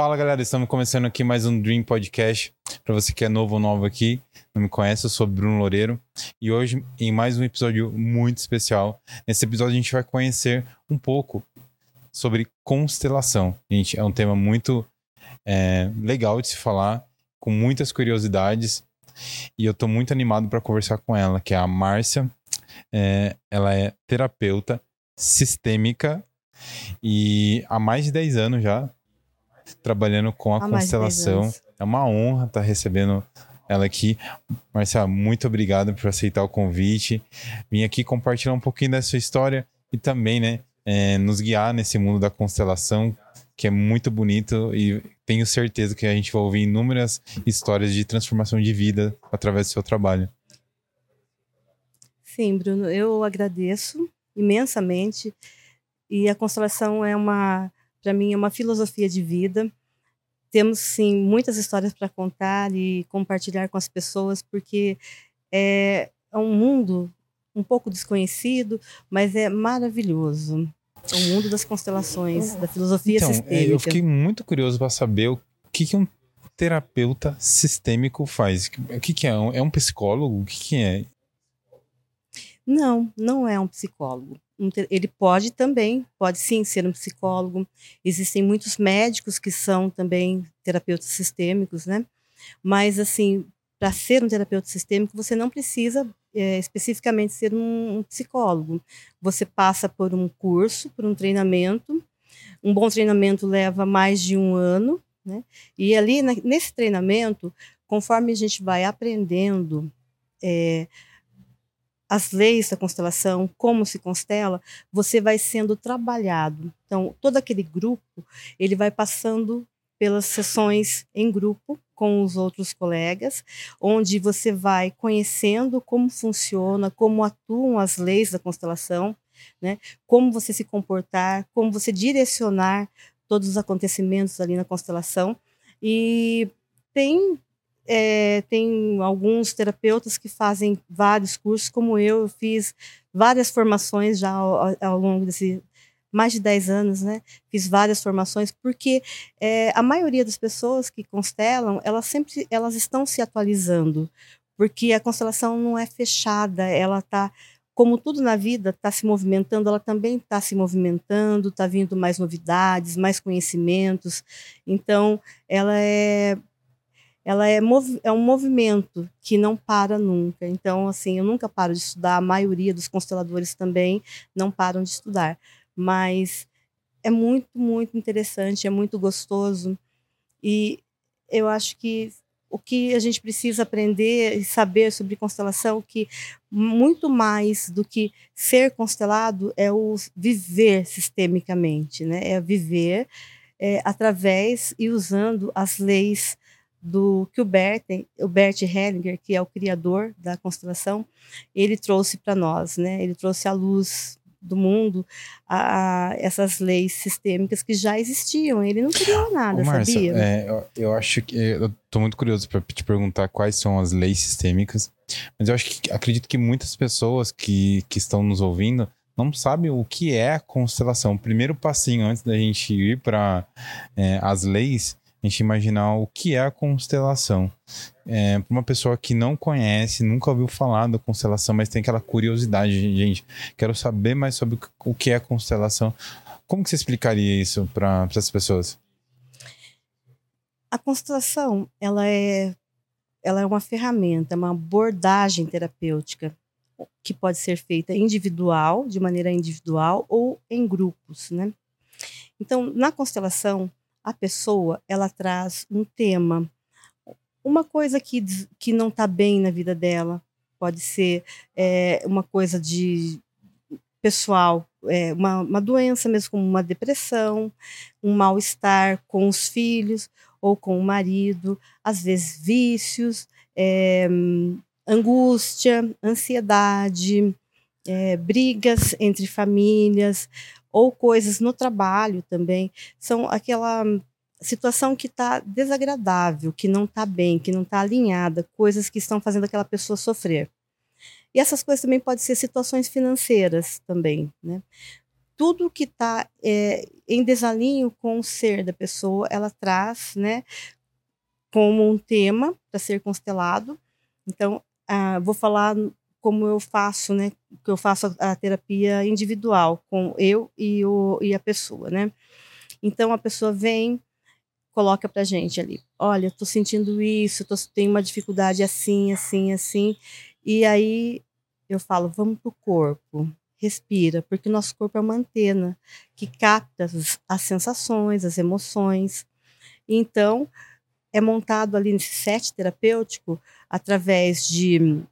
Fala galera, estamos começando aqui mais um Dream Podcast. Para você que é novo ou novo aqui, não me conhece, eu sou Bruno Loureiro e hoje em mais um episódio muito especial. Nesse episódio a gente vai conhecer um pouco sobre constelação. Gente, é um tema muito é, legal de se falar, com muitas curiosidades e eu estou muito animado para conversar com ela, que é a Márcia. É, ela é terapeuta sistêmica e há mais de 10 anos já trabalhando com a há constelação. É uma honra estar recebendo ela aqui. Marcia, muito obrigado por aceitar o convite. Vim aqui compartilhar um pouquinho da sua história e também, né, é, nos guiar nesse mundo da constelação, que é muito bonito e tenho certeza que a gente vai ouvir inúmeras histórias de transformação de vida através do seu trabalho. Sim, Bruno, eu agradeço imensamente e a constelação é uma, para mim, é uma filosofia de vida. Temos sim muitas histórias para contar e compartilhar com as pessoas, porque é, é um mundo um pouco desconhecido, mas é maravilhoso. É o mundo das constelações, da filosofia então, sistêmica. Eu fiquei muito curioso para saber o que, que um terapeuta sistêmico faz. O que, que é? É um psicólogo? O que, que é? Não, não é um psicólogo ele pode também, pode sim ser um psicólogo. Existem muitos médicos que são também terapeutas sistêmicos, né? Mas, assim, para ser um terapeuta sistêmico, você não precisa é, especificamente ser um, um, psicólogo. Você passa por um curso, por um treinamento. Um bom treinamento leva mais de um ano, né? E ali, na, nesse treinamento, conforme a gente vai aprendendo, é, as leis da constelação, como se constela, você vai sendo trabalhado. Então, todo aquele grupo, ele vai passando pelas sessões em grupo com os outros colegas, onde você vai conhecendo como funciona, como atuam as leis da constelação, né? Como você se comportar, como você direcionar todos os acontecimentos ali na constelação. E tem é, tem alguns terapeutas que fazem vários cursos, como eu, eu fiz várias formações já ao, ao longo desse mais de 10 anos, né? Fiz várias formações, porque é, a maioria das pessoas que constelam, elas sempre elas estão se atualizando, porque a constelação não é fechada, ela está como tudo na vida está se movimentando, ela também está se movimentando, está vindo mais novidades, mais conhecimentos. Então, ela é ela é, é um movimento que não para nunca. Então, assim, eu nunca paro de estudar, a maioria dos consteladores também não param de estudar. Mas é muito, muito interessante, é muito gostoso. E eu acho que o que a gente precisa aprender e saber sobre constelação, que muito mais do que ser constelado é o viver sistemicamente, né? É viver é, através e usando as leis do que o Bert, o Bert Hellinger, que é o criador da constelação, ele trouxe para nós, né? Ele trouxe à luz do mundo a, a, essas leis sistêmicas que já existiam. Ele não criou nada, Ô, Marcia, sabia? É, eu, eu, acho que eu estou muito curioso para te perguntar quais são as leis sistêmicas, mas eu acho que acredito que muitas pessoas que, que estão nos ouvindo não sabem o que é a constelação. O primeiro passinho antes da gente ir para é, as leis a gente imaginar o que é a constelação. É, para uma pessoa que não conhece, nunca ouviu falar da constelação, mas tem aquela curiosidade, gente, quero saber mais sobre o que é a constelação. Como que você explicaria isso para essas pessoas? A constelação, ela é, ela é uma ferramenta, uma abordagem terapêutica que pode ser feita individual, de maneira individual ou em grupos, né? Então, na constelação, a pessoa ela traz um tema, uma coisa que, que não está bem na vida dela, pode ser é, uma coisa de pessoal, é, uma, uma doença mesmo como uma depressão, um mal-estar com os filhos ou com o marido, às vezes vícios, é, angústia, ansiedade, é, brigas entre famílias, ou coisas no trabalho também, são aquela situação que está desagradável, que não está bem, que não está alinhada, coisas que estão fazendo aquela pessoa sofrer. E essas coisas também podem ser situações financeiras também, né? tudo que está é, em desalinho com o ser da pessoa, ela traz, né, como um tema para ser constelado. Então, ah, vou falar como eu faço, né, que eu faço a, terapia individual com eu e, o, e a pessoa, né. Então, a pessoa vem, coloca para gente ali, olha, estou sentindo isso, tô, tenho uma dificuldade assim, assim, assim, e aí eu falo, vamos para o corpo, respira, porque o nosso corpo é uma antena que capta as, as sensações, as emoções. Então, é montado ali nesse set terapêutico através de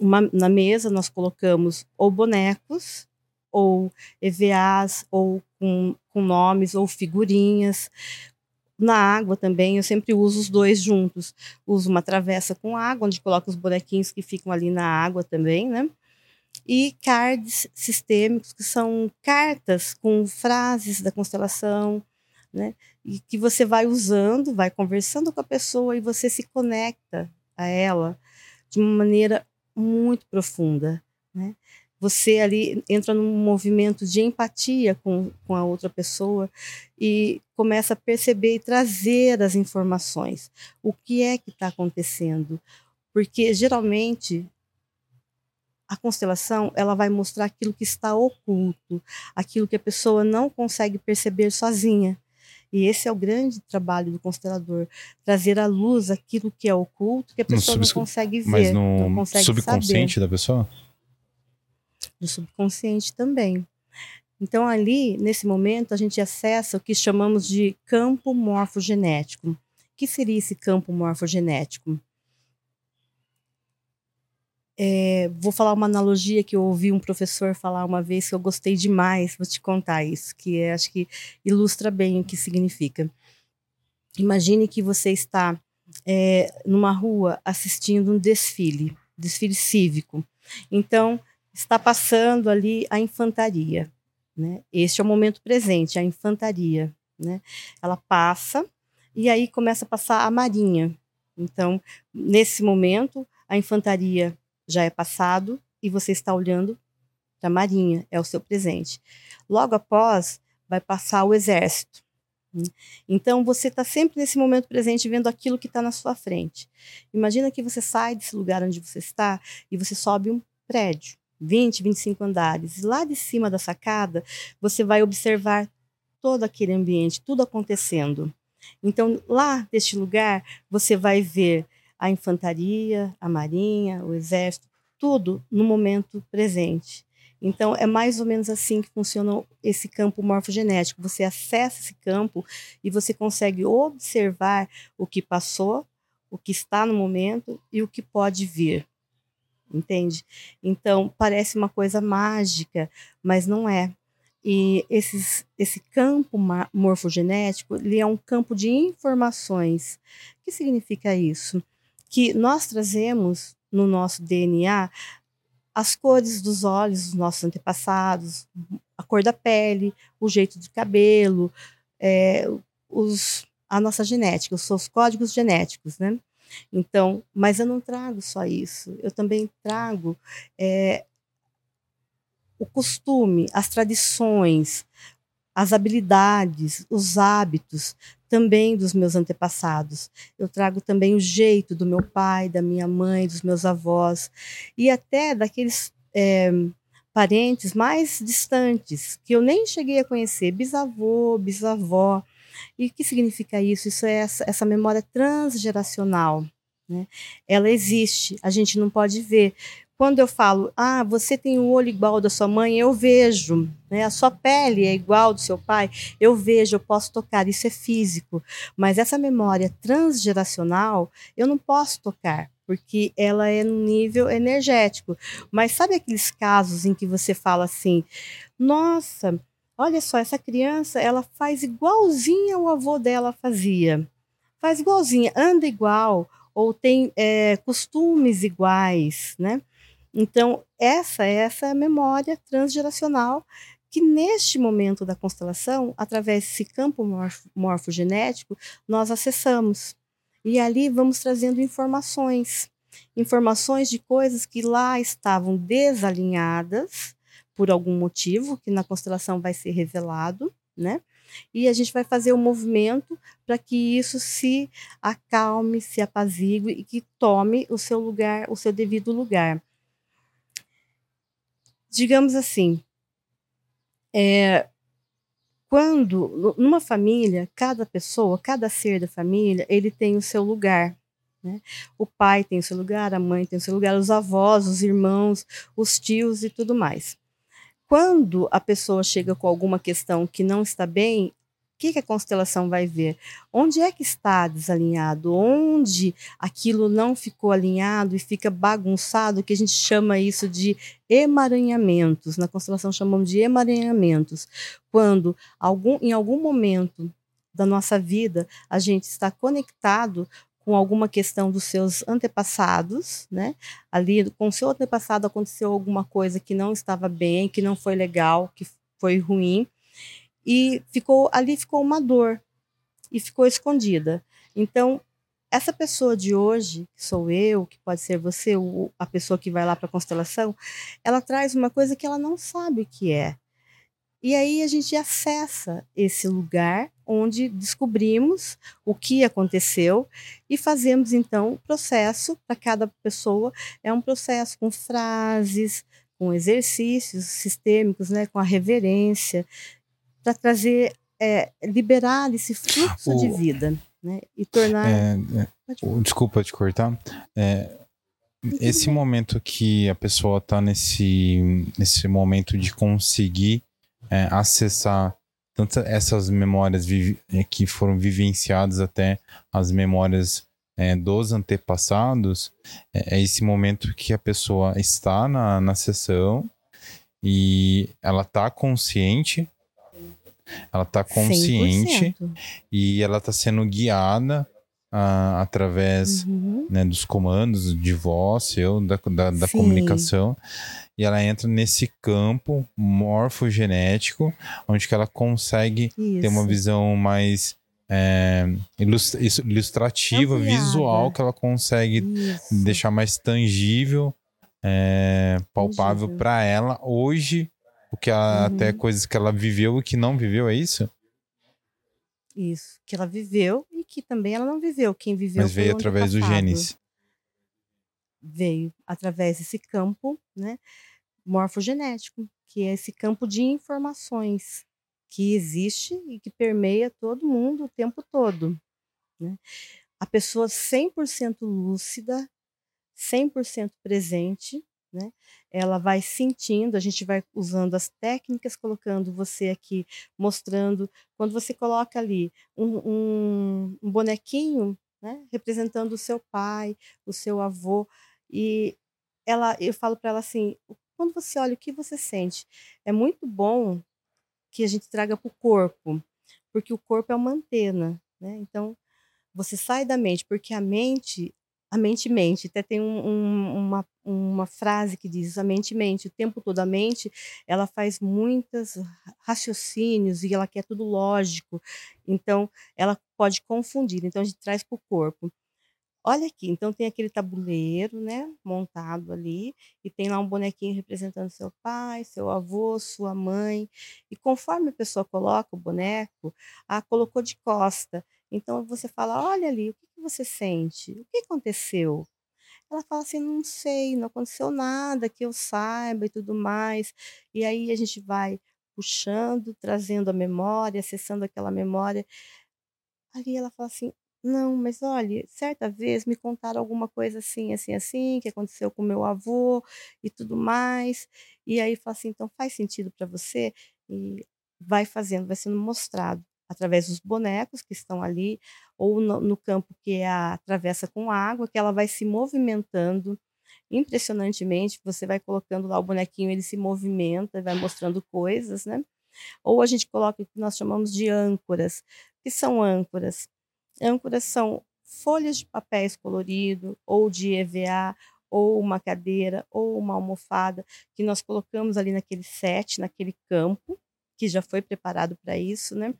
uma, na mesa nós colocamos ou bonecos ou EVAs ou com, com nomes ou figurinhas na água também, eu sempre uso os dois juntos. Uso uma travessa com água, onde coloco os bonequinhos que ficam ali na água também, né? E cards sistêmicos, que são cartas com frases da constelação, né? E que você vai usando, vai conversando com a pessoa e você se conecta a ela de uma maneira muito profunda, né? Você ali entra num movimento de empatia com, com a outra pessoa e começa a perceber e trazer as informações. O que é que está acontecendo? Porque geralmente a constelação ela vai mostrar aquilo que está oculto, aquilo que a pessoa não consegue perceber sozinha. E esse é o grande trabalho do constelador, trazer à luz aquilo que é oculto, que a pessoa não consegue ver, mas no não consegue subconsciente saber. da pessoa? Do subconsciente também. Então, ali, nesse momento, a gente acessa o que chamamos de campo morfogenético. O que seria esse campo morfogenético? É, vou falar uma analogia que eu ouvi um professor falar uma vez que eu gostei demais, vou te contar isso, que é, acho que ilustra bem o que significa. Imagine que você está é, numa rua assistindo um desfile, desfile cívico. Então, está passando ali a infantaria. Né? Este é o momento presente, a infantaria. Né? Ela passa e aí começa a passar a marinha. Então, nesse momento, a infantaria já é passado e você está olhando para a marinha, é o seu presente. Logo após, vai passar o exército. Né? Então, você está sempre nesse momento presente vendo aquilo que está na sua frente. Imagina que você sai desse lugar onde você está e você sobe um prédio. 20, 25 andares. Lá de cima da sacada, você vai observar todo aquele ambiente, tudo acontecendo. Então, lá deste lugar, você vai ver a infantaria, a marinha, o exército, tudo no momento presente. Então, é mais ou menos assim que funciona esse campo morfogenético. Você acessa esse campo e você consegue observar o que passou, o que está no momento e o que pode vir entende? Então, parece uma coisa mágica, mas não é. E esses, esse campo morfogenético, ele é um campo de informações. O que significa isso? Que nós trazemos no nosso DNA as cores dos olhos dos nossos antepassados, a cor da pele, o jeito de cabelo, é, os, a nossa genética, os seus códigos genéticos, né? Então, mas eu não trago só isso, eu também trago é, o costume, as tradições, as habilidades, os hábitos também dos meus antepassados. Eu trago também o jeito do meu pai, da minha mãe, dos meus avós e até daqueles é, parentes mais distantes que eu nem cheguei a conhecer, bisavô, bisavó. E o que significa isso? Isso é essa, essa memória transgeracional. Né? Ela existe, a gente não pode ver. Quando eu falo, ah, você tem o olho igual da sua mãe, eu vejo. Né? A sua pele é igual do seu pai, eu vejo, eu posso tocar. Isso é físico. Mas essa memória transgeracional, eu não posso tocar porque ela é no nível energético. Mas sabe aqueles casos em que você fala assim: nossa, Olha só, essa criança, ela faz igualzinha o avô dela fazia. Faz igualzinha, anda igual, ou tem é, costumes iguais, né? Então, essa, essa é a memória transgeracional que neste momento da constelação, através desse campo morfo, morfogenético, nós acessamos. E ali vamos trazendo informações, informações de coisas que lá estavam desalinhadas, por algum motivo que na constelação vai ser revelado, né? E a gente vai fazer o um movimento para que isso se acalme, se apazigue e que tome o seu lugar, o seu devido lugar. Digamos assim, é, quando numa família, cada pessoa, cada ser da família, ele tem o seu lugar. Né? O pai tem o seu lugar, a mãe tem o seu lugar, os avós, os irmãos, os tios e tudo mais. Quando a pessoa chega com alguma questão que não está bem, que, que a constelação vai ver? Onde é que está desalinhado? Onde aquilo não ficou alinhado e fica bagunçado, que a gente chama isso de emaranhamentos. Na constelação chamamos de emaranhamentos. Quando algum, em algum momento da nossa vida a gente está conectado com alguma questão dos seus antepassados, né? Ali com o seu antepassado aconteceu alguma coisa que não estava bem, que não foi legal, que foi ruim e ficou ali ficou uma dor e ficou escondida. Então, essa pessoa de hoje, que sou eu, que pode ser você, o, a pessoa que vai lá para a constelação, ela traz uma coisa que ela não sabe o que é. E aí a gente acessa esse lugar onde descobrimos o que aconteceu e fazemos então o processo para cada pessoa. É um processo com frases, com exercícios sistêmicos, né, com a reverência, para trazer, é, liberar esse fluxo o, de vida, né? E tornar. É, é, desculpa te cortar. É, esse momento que a pessoa está nesse, nesse momento de conseguir é, acessar tanto essas memórias é, que foram vivenciadas até as memórias é, dos antepassados, é, é, esse momento que a pessoa está na, na sessão e ela está consciente ela está consciente 100%. e ela está sendo guiada uh, através uhum. né, dos comandos de voz, seu, da, da, da comunicação. E ela entra nesse campo morfogenético, onde que ela consegue Isso. ter uma visão mais é, ilustrativa, visual, que ela consegue Isso. deixar mais tangível, é, palpável para ela hoje porque uhum. até coisas que ela viveu e que não viveu, é isso? Isso, que ela viveu e que também ela não viveu. Quem viveu Mas veio através do genes. Veio através desse campo, né, morfogenético, que é esse campo de informações que existe e que permeia todo mundo o tempo todo. Né? A pessoa 100% lúcida, 100% presente, né? Ela vai sentindo, a gente vai usando as técnicas, colocando você aqui, mostrando. Quando você coloca ali um, um, um bonequinho, né? representando o seu pai, o seu avô, e ela, eu falo para ela assim: quando você olha, o que você sente? É muito bom que a gente traga para o corpo, porque o corpo é uma antena, né? Então, você sai da mente, porque a mente a mente mente. Até tem um, um, uma, uma frase que diz a mente mente. O tempo todo a mente, ela faz muitos raciocínios e ela quer tudo lógico. Então, ela pode confundir. Então, a gente traz para o corpo. Olha aqui, então tem aquele tabuleiro, né, montado ali, e tem lá um bonequinho representando seu pai, seu avô, sua mãe. E conforme a pessoa coloca o boneco, a colocou de costa. Então você fala: "Olha ali, o que você sente? O que aconteceu?" Ela fala assim: "Não sei, não aconteceu nada que eu saiba e tudo mais". E aí a gente vai puxando, trazendo a memória, acessando aquela memória. Ali ela fala assim: "Não, mas olha, certa vez me contaram alguma coisa assim, assim, assim, que aconteceu com meu avô e tudo mais". E aí fala assim: "Então faz sentido para você?" E vai fazendo, vai sendo mostrado através dos bonecos que estão ali, ou no, no campo que é a travessa com água, que ela vai se movimentando impressionantemente. Você vai colocando lá o bonequinho, ele se movimenta, vai mostrando coisas, né? Ou a gente coloca o que nós chamamos de âncoras. O que são âncoras? Âncoras são folhas de papéis colorido, ou de EVA, ou uma cadeira, ou uma almofada, que nós colocamos ali naquele set, naquele campo, que já foi preparado para isso, né?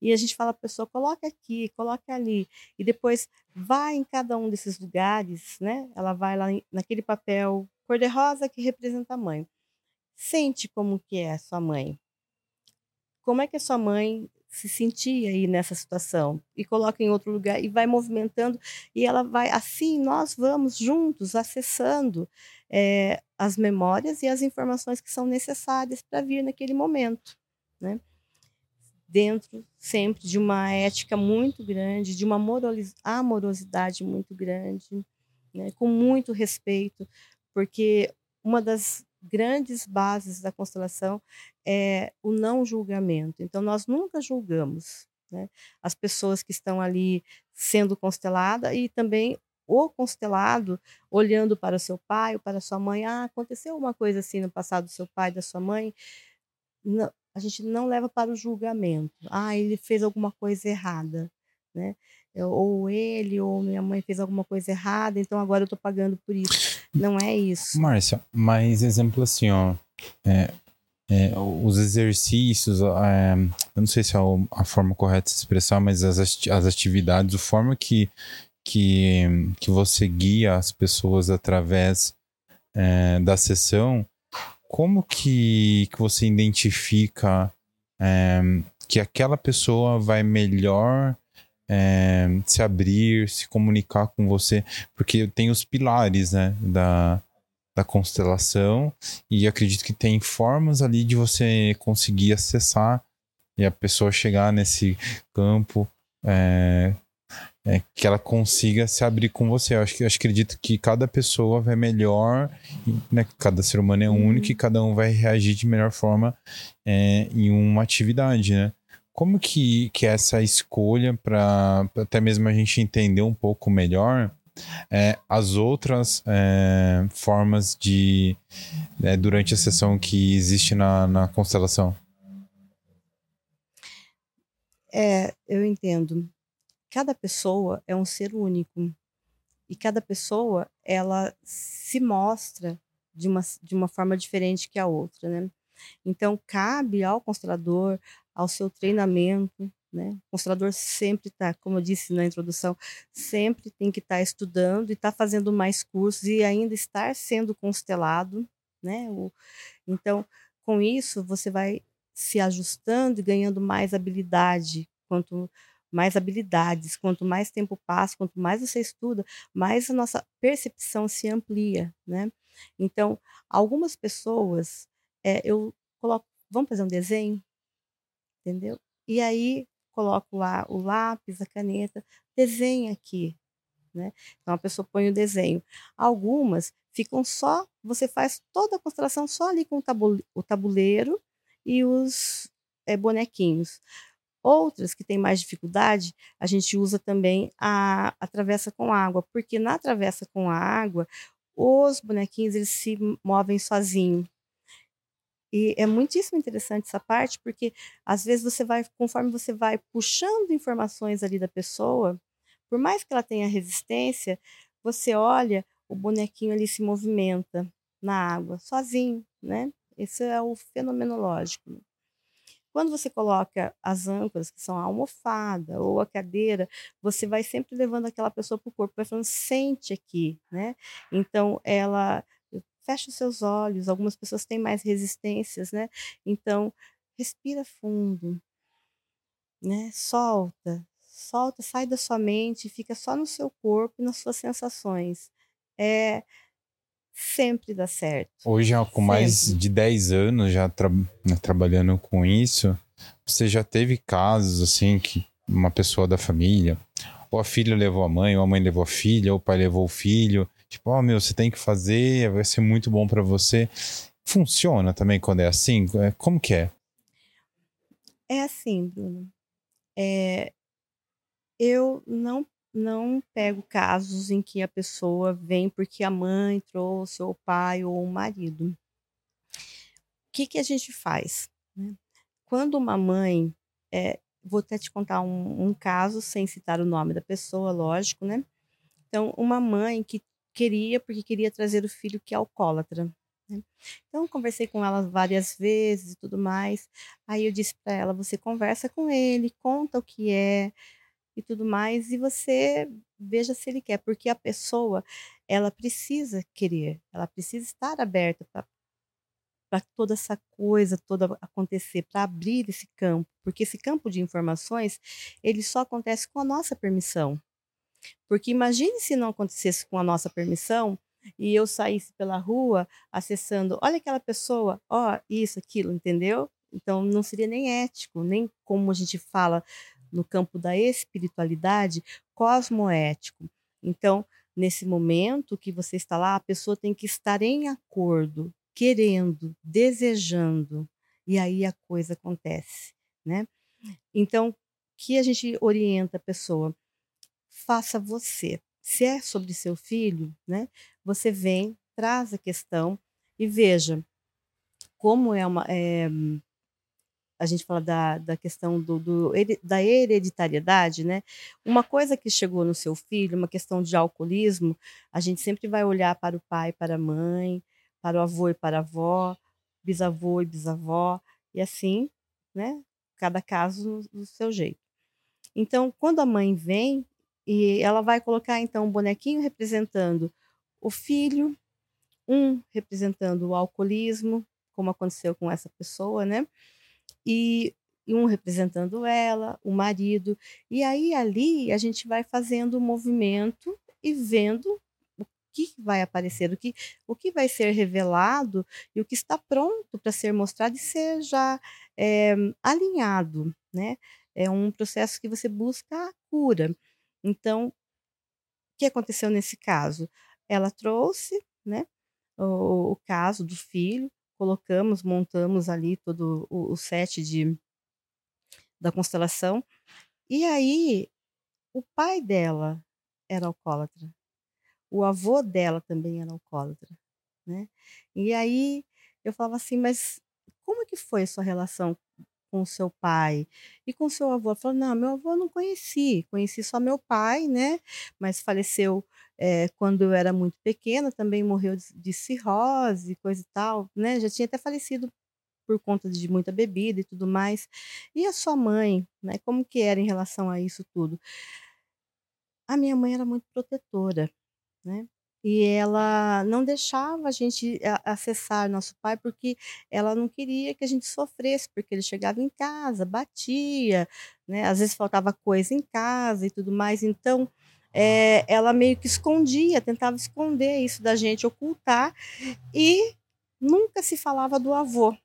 E a gente fala para a pessoa, coloca aqui, coloca ali. E depois vai em cada um desses lugares, né? Ela vai lá naquele papel cor-de-rosa que representa a mãe. Sente como que é a sua mãe. Como é que a sua mãe se sentia aí nessa situação e coloca em outro lugar e vai movimentando e ela vai assim nós vamos juntos acessando é, as memórias e as informações que são necessárias para vir naquele momento, né? Dentro sempre de uma ética muito grande, de uma amorosidade muito grande, né? com muito respeito, porque uma das grandes bases da constelação é o não julgamento. Então, nós nunca julgamos né, as pessoas que estão ali sendo constelada e também o constelado olhando para o seu pai ou para a sua mãe. Ah, aconteceu uma coisa assim no passado do seu pai, da sua mãe. Não, a gente não leva para o julgamento. Ah, ele fez alguma coisa errada, né? Ou ele ou minha mãe fez alguma coisa errada, então agora eu estou pagando por isso. Não é isso. Márcia, mas exemplo assim, ó. É, é, os exercícios, é, eu não sei se é a forma correta de se expressar, mas as, as atividades, a forma que, que, que você guia as pessoas através é, da sessão, como que, que você identifica é, que aquela pessoa vai melhor é, se abrir, se comunicar com você, porque tem os pilares, né, da, da constelação e acredito que tem formas ali de você conseguir acessar e a pessoa chegar nesse campo é, é, que ela consiga se abrir com você. Eu acho que eu acredito que cada pessoa vai melhor, né? Cada ser humano é único e uhum. cada um vai reagir de melhor forma é, em uma atividade, né? Como que, que é essa escolha para até mesmo a gente entender um pouco melhor é, as outras é, formas de é, durante a sessão que existe na, na constelação? É, eu entendo. Cada pessoa é um ser único e cada pessoa ela se mostra de uma, de uma forma diferente que a outra, né? Então cabe ao constelador, ao seu treinamento, né? O constelador sempre está, como eu disse na introdução, sempre tem que estar tá estudando e estar tá fazendo mais cursos e ainda estar sendo constelado, né? O, então, com isso, você vai se ajustando e ganhando mais habilidade. Quanto mais habilidades, quanto mais tempo passa, quanto mais você estuda, mais a nossa percepção se amplia, né? Então, algumas pessoas, é, eu coloco, vamos fazer um desenho? entendeu? E aí coloco lá o lápis, a caneta, desenha aqui, né? Então a pessoa põe o desenho. Algumas ficam só, você faz toda a constelação só ali com o tabuleiro e os é, bonequinhos. Outras que têm mais dificuldade, a gente usa também a, a travessa com água, porque na travessa com a água, os bonequinhos eles se movem sozinhos. E é muitíssimo interessante essa parte, porque às vezes você vai, conforme você vai puxando informações ali da pessoa, por mais que ela tenha resistência, você olha, o bonequinho ali se movimenta na água, sozinho, né? Esse é o fenomenológico. Quando você coloca as âncoras, que são a almofada ou a cadeira, você vai sempre levando aquela pessoa para o corpo, vai falando, sente aqui, né? Então, ela fecha os seus olhos. Algumas pessoas têm mais resistências, né? Então, respira fundo, né? Solta, solta, sai da sua mente, fica só no seu corpo e nas suas sensações. É sempre dá certo. Hoje, com sempre. mais de 10 anos já tra né, trabalhando com isso, você já teve casos assim que uma pessoa da família, ou a filha levou a mãe, ou a mãe levou a filha, ou o pai levou o filho, Tipo, ó, oh, meu, você tem que fazer, vai ser muito bom para você. Funciona também quando é assim? É, como que é? É assim, Bruno. É, eu não não pego casos em que a pessoa vem porque a mãe trouxe, ou o pai, ou o marido. O que, que a gente faz? Né? Quando uma mãe. É, vou até te contar um, um, caso, sem citar o nome da pessoa, lógico, né? Então, uma mãe que queria, porque queria trazer o filho que é alcoólatra. Né? Então, conversei com ela várias vezes e tudo mais. Aí eu disse para ela: você conversa com ele, conta o que é e tudo mais, e você veja se ele quer, porque a pessoa ela precisa querer, ela precisa estar aberta para toda essa coisa toda acontecer, para abrir esse campo, porque esse campo de informações, ele só acontece com a nossa permissão. Porque imagine se não acontecesse com a nossa permissão e eu saísse pela rua acessando, olha aquela pessoa, ó, isso, aquilo, entendeu? Então não seria nem ético, nem como a gente fala no campo da espiritualidade, cosmoético. Então, nesse momento que você está lá, a pessoa tem que estar em acordo, querendo, desejando, e aí a coisa acontece, né? Então, que a gente orienta a pessoa? Faça você. Se é sobre seu filho, né? Você vem, traz a questão e veja como é uma é, a gente fala da, da questão do, do, da hereditariedade, né? Uma coisa que chegou no seu filho, uma questão de alcoolismo, a gente sempre vai olhar para o pai, para a mãe, para o avô e para a avó, bisavô e bisavó, e assim, né? Cada caso do seu jeito. Então, quando a mãe vem e ela vai colocar então um bonequinho representando o filho, um representando o alcoolismo, como aconteceu com essa pessoa, né? E um representando ela, o marido. E aí ali a gente vai fazendo o movimento e vendo o que vai aparecer, o que, o que vai ser revelado e o que está pronto para ser mostrado e ser já é, alinhado, né? É um processo que você busca a cura. Então, o que aconteceu nesse caso? Ela trouxe, né, o, o caso do filho, colocamos, montamos ali todo o, o set de, da constelação. E aí, o pai dela era alcoólatra. O avô dela também era alcoólatra, né? E aí eu falava assim, mas como que foi a sua relação com seu pai e com seu avô? Ela falou, não, meu avô eu não conheci, conheci só meu pai, né? Mas faleceu é, quando eu era muito pequena, também morreu de, de cirrose, coisa e tal, né? Já tinha até falecido por conta de muita bebida e tudo mais. E a sua mãe, né? Como que era em relação a isso tudo? A minha mãe era muito protetora, né? E ela não deixava a gente acessar nosso pai porque ela não queria que a gente sofresse, porque ele chegava em casa, batia, né? Às vezes faltava coisa em casa e tudo mais. Então, é, ela meio que escondia, tentava esconder isso da gente, ocultar, e nunca se falava do avô,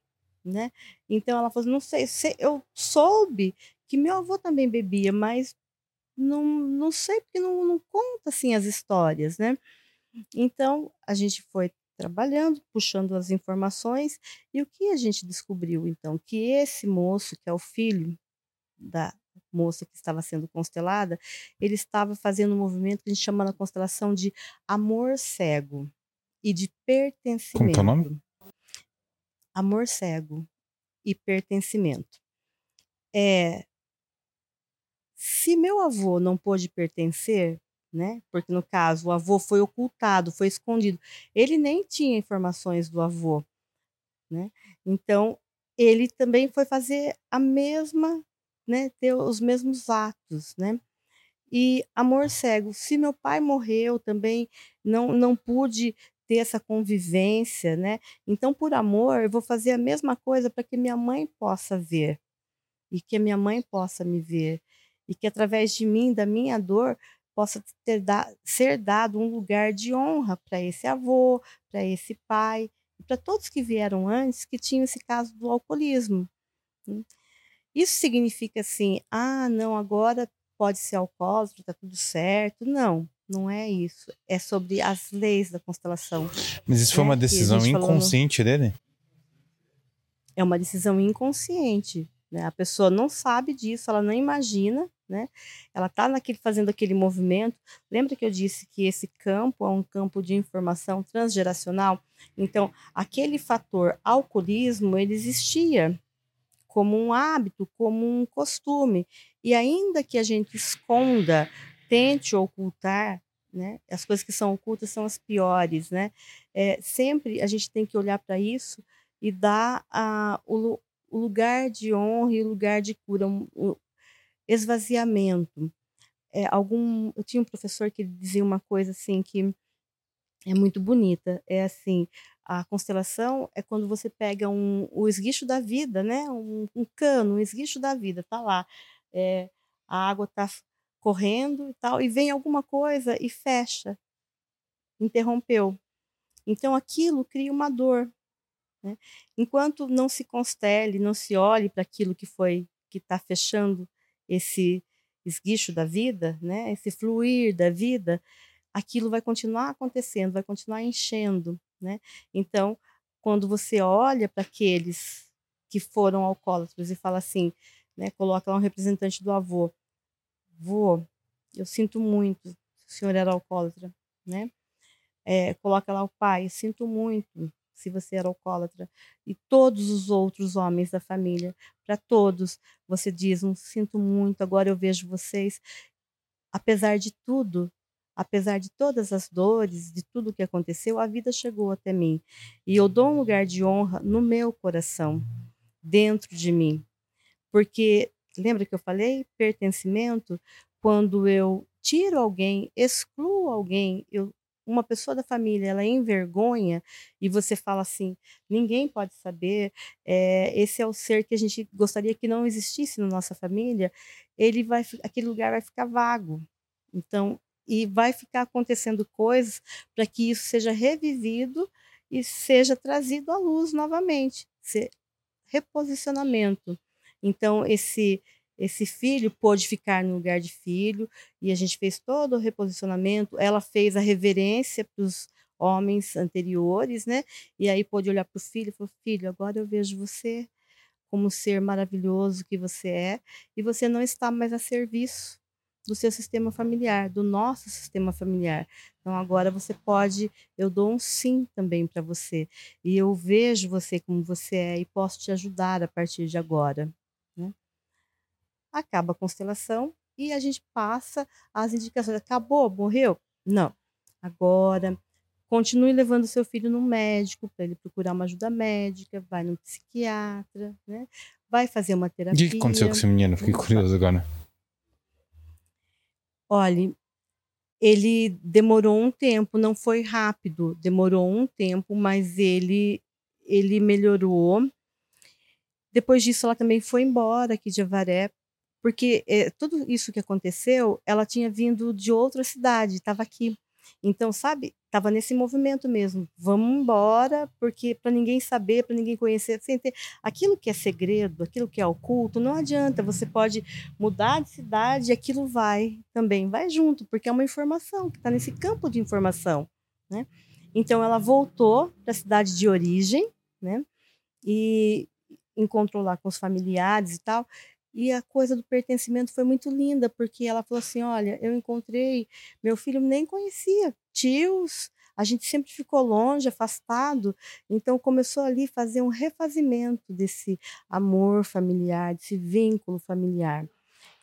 né? Então ela falou: não sei, eu soube que meu avô também bebia, mas não, não sei porque não, não conta assim as histórias, né? Então a gente foi trabalhando, puxando as informações, e o que a gente descobriu então? Que esse moço, que é o filho da, moça que estava sendo constelada, ele estava fazendo um movimento que a gente chama na constelação de amor cego e de pertencimento. Como que é o nome? Amor cego e pertencimento. É, se meu avô não pôde pertencer, né? Porque no caso o avô foi ocultado, foi escondido. Ele nem tinha informações do avô, né? Então ele também foi fazer a mesma né, ter os mesmos atos, né? E amor cego, se meu pai morreu também, não não pude ter essa convivência, né? Então, por amor, eu vou fazer a mesma coisa para que minha mãe possa ver e que minha mãe possa me ver e que através de mim, da minha dor, possa ter da, ser dado um lugar de honra para esse avô, para esse pai, para todos que vieram antes que tinham esse caso do alcoolismo. Isso significa assim, ah, não, agora pode ser alcoólatra, tá tudo certo. Não, não é isso. É sobre as leis da constelação. Mas isso foi uma né, decisão inconsciente dele? É uma decisão inconsciente. Né? A pessoa não sabe disso, ela não imagina, né? Ela está naquele, fazendo aquele movimento. Lembra que eu disse que esse campo é um campo de informação transgeracional? Então, aquele fator alcoolismo, ele existia como um hábito, como um costume. E ainda que a gente esconda, tente ocultar, né? As coisas que são ocultas são as piores, né? É, sempre a gente tem que olhar para isso e dar a, o, o, lugar de honra e o lugar de cura, um, um esvaziamento. É, algum, eu tinha um professor que dizia uma coisa assim que é muito bonita. É assim, A constelação é quando você pega um, o esguicho da vida, né? Um, um cano, um esguicho da vida, tá lá. É, a água tá correndo e tal, e vem alguma coisa e fecha, interrompeu. Então aquilo cria uma dor. Né? Enquanto não se constele, não se olhe para aquilo que foi, que está fechando esse esguicho da vida, né? esse fluir da vida, aquilo vai continuar acontecendo, vai continuar enchendo. Né? Então, quando você olha para aqueles que foram alcoólatras e fala assim, né, coloca lá um representante do avô, vô, eu sinto muito, o senhor era alcoólatra, né? É, coloca lá o pai, sinto muito se você era alcoólatra, e todos os outros homens da família, para todos, você diz, um sinto muito, agora eu vejo vocês, apesar de tudo, apesar de todas as dores, de tudo que aconteceu, a vida chegou até mim. E eu dou um lugar de honra no meu coração, dentro de mim. Porque, lembra que eu falei? Pertencimento, quando eu tiro alguém, excluo alguém, eu uma pessoa da família ela envergonha e você fala assim ninguém pode saber é, esse é o ser que a gente gostaria que não existisse na nossa família ele vai aquele lugar vai ficar vago então e vai ficar acontecendo coisas para que isso seja revivido e seja trazido à luz novamente. Ser reposicionamento. Então, esse esse filho pôde ficar no lugar de filho e a gente fez todo o reposicionamento. Ela fez a reverência para os homens anteriores, né? E aí pôde olhar para o filho e falou: Filho, agora eu vejo você como ser maravilhoso que você é e você não está mais a serviço do seu sistema familiar, do nosso sistema familiar. Então agora você pode, eu dou um sim também para você e eu vejo você como você é e posso te ajudar a partir de agora. Né? Acaba a constelação e a gente passa as indicações. Acabou, morreu? Não. Agora continue levando seu filho no médico para ele procurar uma ajuda médica, vai no psiquiatra, né? Vai fazer uma terapia. O que aconteceu com esse menino? Fiquei curioso agora. Olhe, ele demorou um tempo, não foi rápido, demorou um tempo, mas ele ele melhorou. Depois disso, ela também foi embora aqui de Avaré, porque é, tudo isso que aconteceu, ela tinha vindo de outra cidade, estava aqui. Então, sabe, estava nesse movimento mesmo. Vamos embora, porque para ninguém saber, para ninguém conhecer, sem ter aquilo que é segredo, aquilo que é oculto, não adianta. Você pode mudar de cidade, e aquilo vai também, vai junto, porque é uma informação que está nesse campo de informação, né? Então, ela voltou para a cidade de origem, né? E encontrou lá com os familiares e tal. E a coisa do pertencimento foi muito linda, porque ela falou assim: Olha, eu encontrei, meu filho nem conhecia tios, a gente sempre ficou longe, afastado, então começou ali fazer um refazimento desse amor familiar, desse vínculo familiar.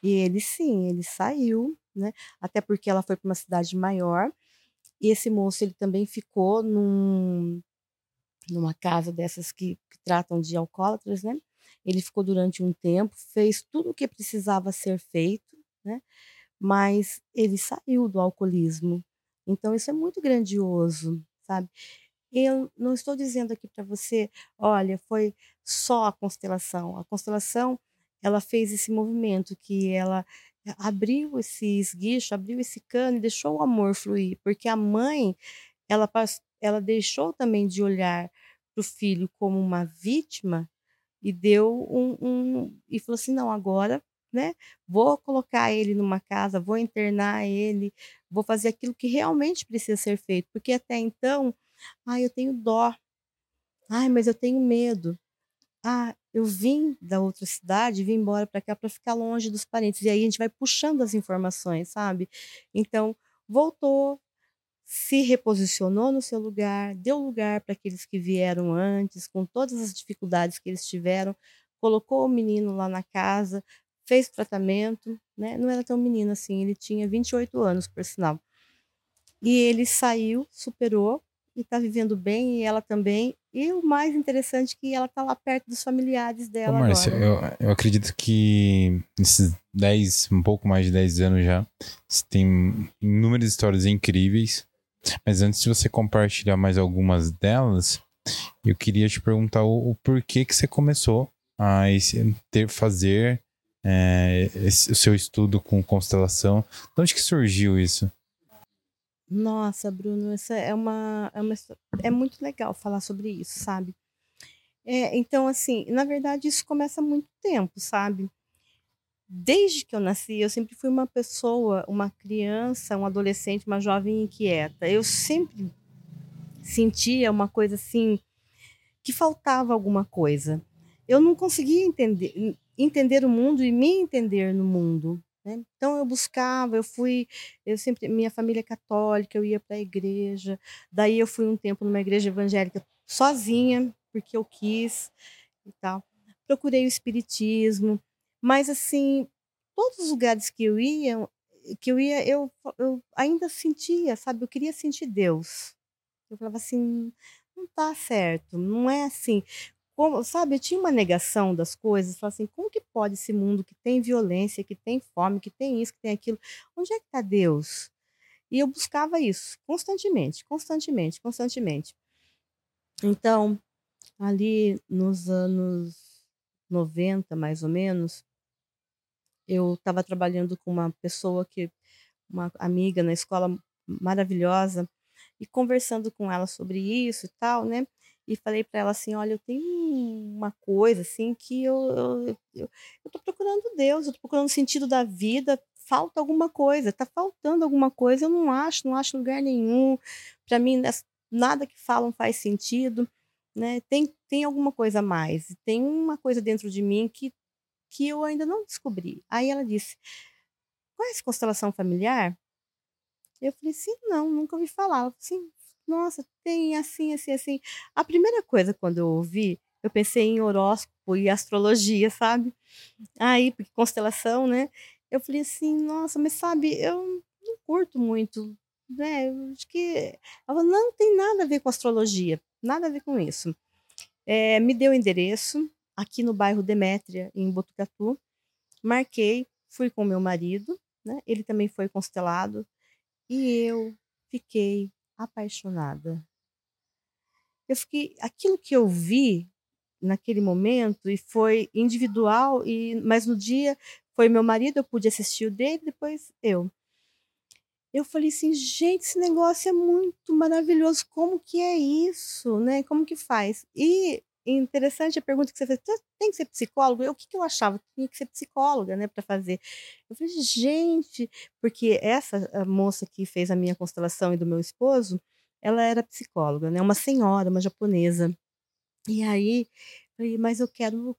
E ele sim, ele saiu, né? Até porque ela foi para uma cidade maior. E esse moço ele também ficou num, numa casa dessas que, que tratam de alcoólatras, né? Ele ficou durante um tempo, fez tudo o que precisava ser feito, né? Mas ele saiu do alcoolismo. Então isso é muito grandioso, sabe? Eu não estou dizendo aqui para você, olha, foi só a constelação. A constelação, ela fez esse movimento que ela abriu esse esguicho, abriu esse cano e deixou o amor fluir, porque a mãe, ela ela deixou também de olhar para o filho como uma vítima e deu um, um e falou assim: não, agora, né? Vou colocar ele numa casa, vou internar ele, vou fazer aquilo que realmente precisa ser feito, porque até então, ah, eu tenho dó, ai, mas eu tenho medo. Ah, eu vim da outra cidade, vim embora para cá para ficar longe dos parentes. E aí a gente vai puxando as informações, sabe? Então, voltou, se reposicionou no seu lugar, deu lugar para aqueles que vieram antes, com todas as dificuldades que eles tiveram, colocou o menino lá na casa, fez tratamento, né? Não era tão menino assim, ele tinha 28 anos, por sinal. E ele saiu, superou e está vivendo bem, e ela também. E o mais interessante é que ela está lá perto dos familiares dela. Ô, Márcia, eu, eu acredito que nesses 10, um pouco mais de 10 anos já, tem inúmeras histórias incríveis mas antes de você compartilhar mais algumas delas, Eu queria te perguntar o, o porquê que você começou a esse, ter, fazer é, esse, o seu estudo com constelação. De onde que surgiu isso? Nossa, Bruno, essa é uma, é uma é muito legal falar sobre isso, sabe? É, então, assim, na verdade, isso começa há muito tempo, sabe? Desde que eu nasci, eu sempre fui uma pessoa, uma criança, um adolescente, uma jovem inquieta. Eu sempre sentia uma coisa assim que faltava alguma coisa. Eu não conseguia entender entender o mundo e me entender no mundo. Né? Então eu buscava, eu fui, eu sempre, minha família é católica, eu ia para a igreja. Daí eu fui um tempo numa igreja evangélica sozinha, porque eu quis e tal. Procurei o espiritismo, mas assim, todos os lugares que eu ia, que eu ia, eu, eu ainda sentia, sabe? Eu queria sentir Deus. Eu falava assim, não tá certo, não é assim. Como, sabe, eu tinha uma negação das coisas, falava assim, como que pode esse mundo que tem violência, que tem fome, que tem isso, que tem aquilo, onde é que está Deus? E eu buscava isso constantemente, constantemente, constantemente. Então, ali nos anos 90, mais ou menos, eu estava trabalhando com uma pessoa que, uma amiga na escola maravilhosa, e conversando com ela sobre isso e tal, né? e falei para ela assim: olha, eu tenho uma coisa assim que eu, eu, tô procurando Deus, eu tô procurando o sentido da vida, falta alguma coisa, tá faltando alguma coisa, eu não acho, não acho lugar nenhum. Para mim, nada que falam faz sentido, né? Tem, tem alguma coisa a mais, tem uma coisa dentro de mim que, que eu ainda não descobri. Aí ela disse: conhece constelação familiar? Eu falei, sim, não, nunca ouvi falar. Ela falou, sim, nossa, tem assim, assim, assim. A primeira coisa quando eu ouvi, eu pensei em horóscopo e astrologia, sabe? Aí, constelação, né? Eu falei assim, nossa, mas sabe, eu não curto muito, né? Eu acho que ela não tem nada a ver com astrologia, nada a ver com isso. É, me deu o endereço aqui no bairro Demétria, em Botucatu. Marquei, fui com meu marido, né? Ele também foi constelado e eu fiquei apaixonada. Eu fiquei, aquilo que eu vi naquele momento e foi individual e mas no dia foi meu marido, eu pude assistir o dele, depois eu. Eu falei assim, gente, esse negócio é muito maravilhoso. Como que é isso, né? Como que faz? E interessante a pergunta que você fez, tem que ser psicólogo? Eu, o que, que eu achava? Tinha que ser psicóloga, né, para fazer. Eu falei, gente, porque essa moça que fez a minha constelação e do meu esposo, ela era psicóloga, né, uma senhora, uma japonesa. E aí, falei, mas eu quero,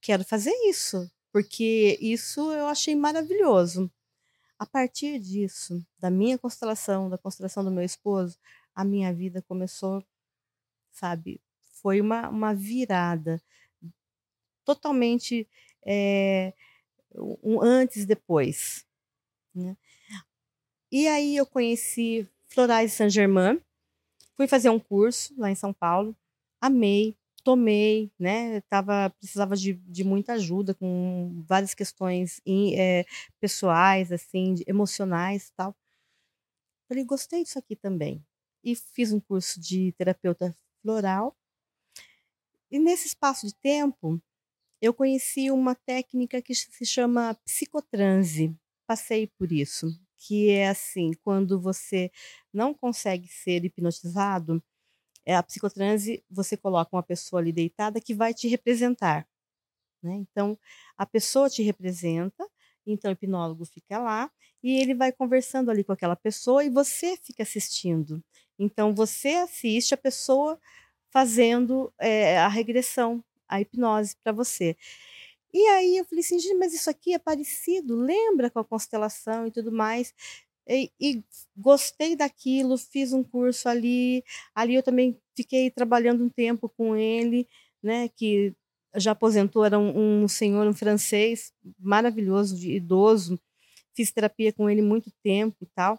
quero fazer isso, porque isso eu achei maravilhoso. A partir disso, da minha constelação, da constelação do meu esposo, a minha vida começou, sabe, foi uma, uma virada totalmente é, um antes e depois. Né? E aí eu conheci Florais Saint-Germain, fui fazer um curso lá em São Paulo, amei, tomei, né? Tava, precisava de, de muita ajuda com várias questões é, pessoais, assim, emocionais tal. Falei, gostei disso aqui também. E fiz um curso de terapeuta floral e nesse espaço de tempo, eu conheci uma técnica que se chama psicotranse. Passei por isso, que é assim, quando você não consegue ser hipnotizado, é a psicotranse, você coloca uma pessoa ali deitada que vai te representar. Né? Então, a pessoa te representa, então o hipnólogo fica lá e ele vai conversando ali com aquela pessoa e você fica assistindo. Então, você assiste a pessoa fazendo é, a regressão, a hipnose para você. E aí eu falei assim, mas isso aqui é parecido, lembra com a constelação e tudo mais. E, e, gostei daquilo, fiz um curso ali. Ali eu também fiquei trabalhando um tempo com ele, né? Que já aposentou, era um, um senhor, um francês maravilhoso, de idoso. Fiz terapia com ele muito tempo e tal.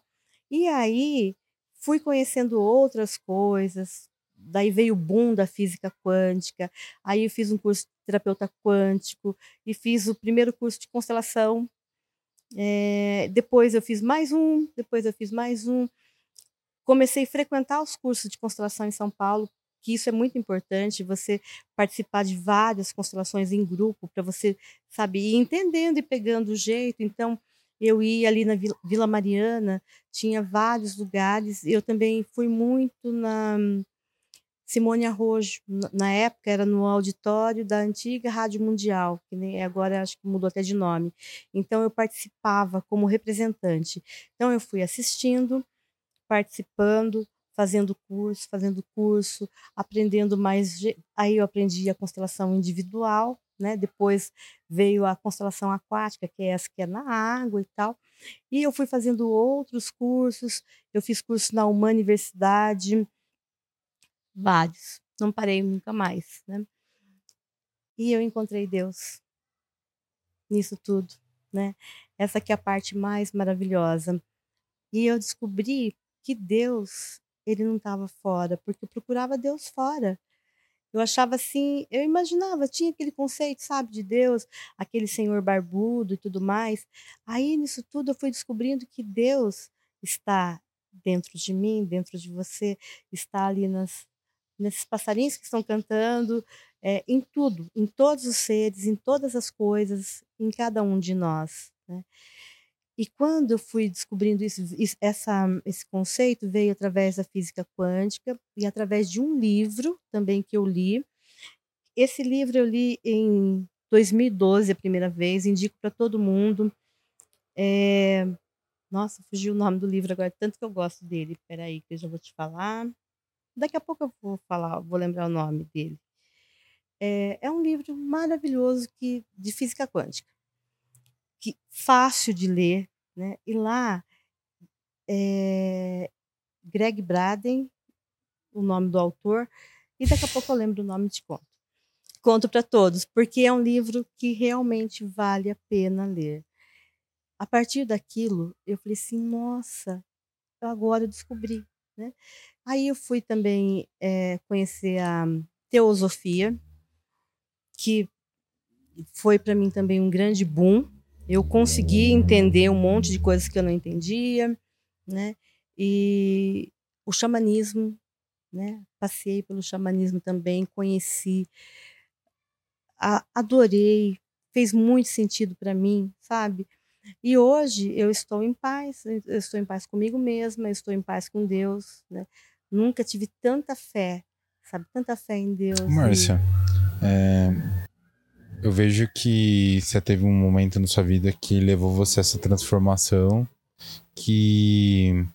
E aí fui conhecendo outras coisas, daí veio o boom da física quântica. Aí eu fiz um curso de terapeuta quântico e fiz o primeiro curso de constelação. É, depois eu fiz mais um, depois eu fiz mais um. Comecei a frequentar os cursos de constelação em São Paulo que isso é muito importante, você participar de várias constelações em grupo, para você, sabe, ir entendendo e pegando o jeito. Então, eu ia ali na Vila Mariana, tinha vários lugares. Eu também fui muito na Simone Arrojo. Na época era no auditório da antiga Rádio Mundial, que nem agora acho que mudou até de nome. Então eu participava como representante. Então eu fui assistindo, participando, fazendo curso, fazendo curso, aprendendo mais. Aí eu aprendi a constelação individual, né? Depois veio a constelação aquática, que é essa que é na água e tal. E eu fui fazendo outros cursos. Eu fiz curso na Uma Universidade, vários. Não parei nunca mais, né? E eu encontrei Deus nisso tudo, né? Essa que é a parte mais maravilhosa. E eu descobri que Deus, ele não estava fora, porque eu procurava Deus fora. Eu achava assim, eu imaginava, tinha aquele conceito, sabe, de Deus, aquele senhor barbudo e tudo mais. Aí nisso tudo eu fui descobrindo que Deus está dentro de mim, dentro de você, está ali nas, nesses passarinhos que estão cantando, é, em tudo, em todos os seres, em todas as coisas, em cada um de nós. Né? E quando eu fui descobrindo isso, essa, esse conceito veio através da física quântica e através de um livro também que eu li. Esse livro eu li em 2012 a primeira vez, indico para todo mundo. É... Nossa, fugiu o nome do livro agora, tanto que eu gosto dele. Espera aí que eu já vou te falar. Daqui a pouco eu vou falar, vou lembrar o nome dele. É, é um livro maravilhoso que, de física quântica que fácil de ler, né? E lá, é, Greg Braden, o nome do autor, e daqui a pouco eu lembro o nome de conto. Conto para todos, porque é um livro que realmente vale a pena ler. A partir daquilo, eu falei assim, nossa, agora eu descobri, né? Aí eu fui também é, conhecer a teosofia, que foi para mim também um grande boom, eu consegui entender um monte de coisas que eu não entendia, né? E o xamanismo, né? Passei pelo xamanismo também, conheci, adorei, fez muito sentido para mim, sabe? E hoje eu estou em paz, eu estou em paz comigo mesma, estou em paz com Deus, né? Nunca tive tanta fé, sabe? Tanta fé em Deus. Márcia, e... é, eu vejo que você teve um momento na sua vida que levou você a essa transformação, que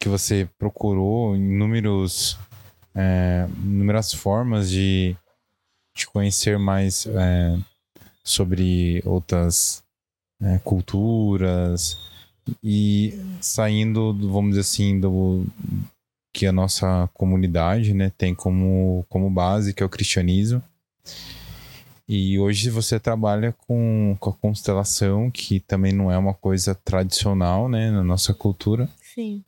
que você procurou inúmeros é, inúmeras formas de, de conhecer mais é, sobre outras é, culturas e saindo, vamos dizer assim, do que a nossa comunidade né, tem como, como base, que é o cristianismo. E hoje você trabalha com, com a constelação, que também não é uma coisa tradicional, né, na nossa cultura. Sim.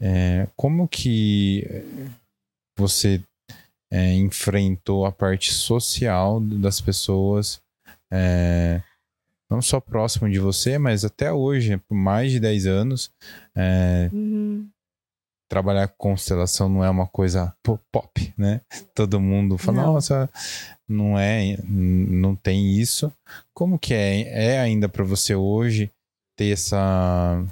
É, como que você é, enfrentou a parte social das pessoas, é, não só próximo de você, mas até hoje, por mais de 10 anos, é, uhum trabalhar com constelação não é uma coisa pop, né? Todo mundo fala, não. nossa, não é, não tem isso. Como que é? É ainda para você hoje ter essa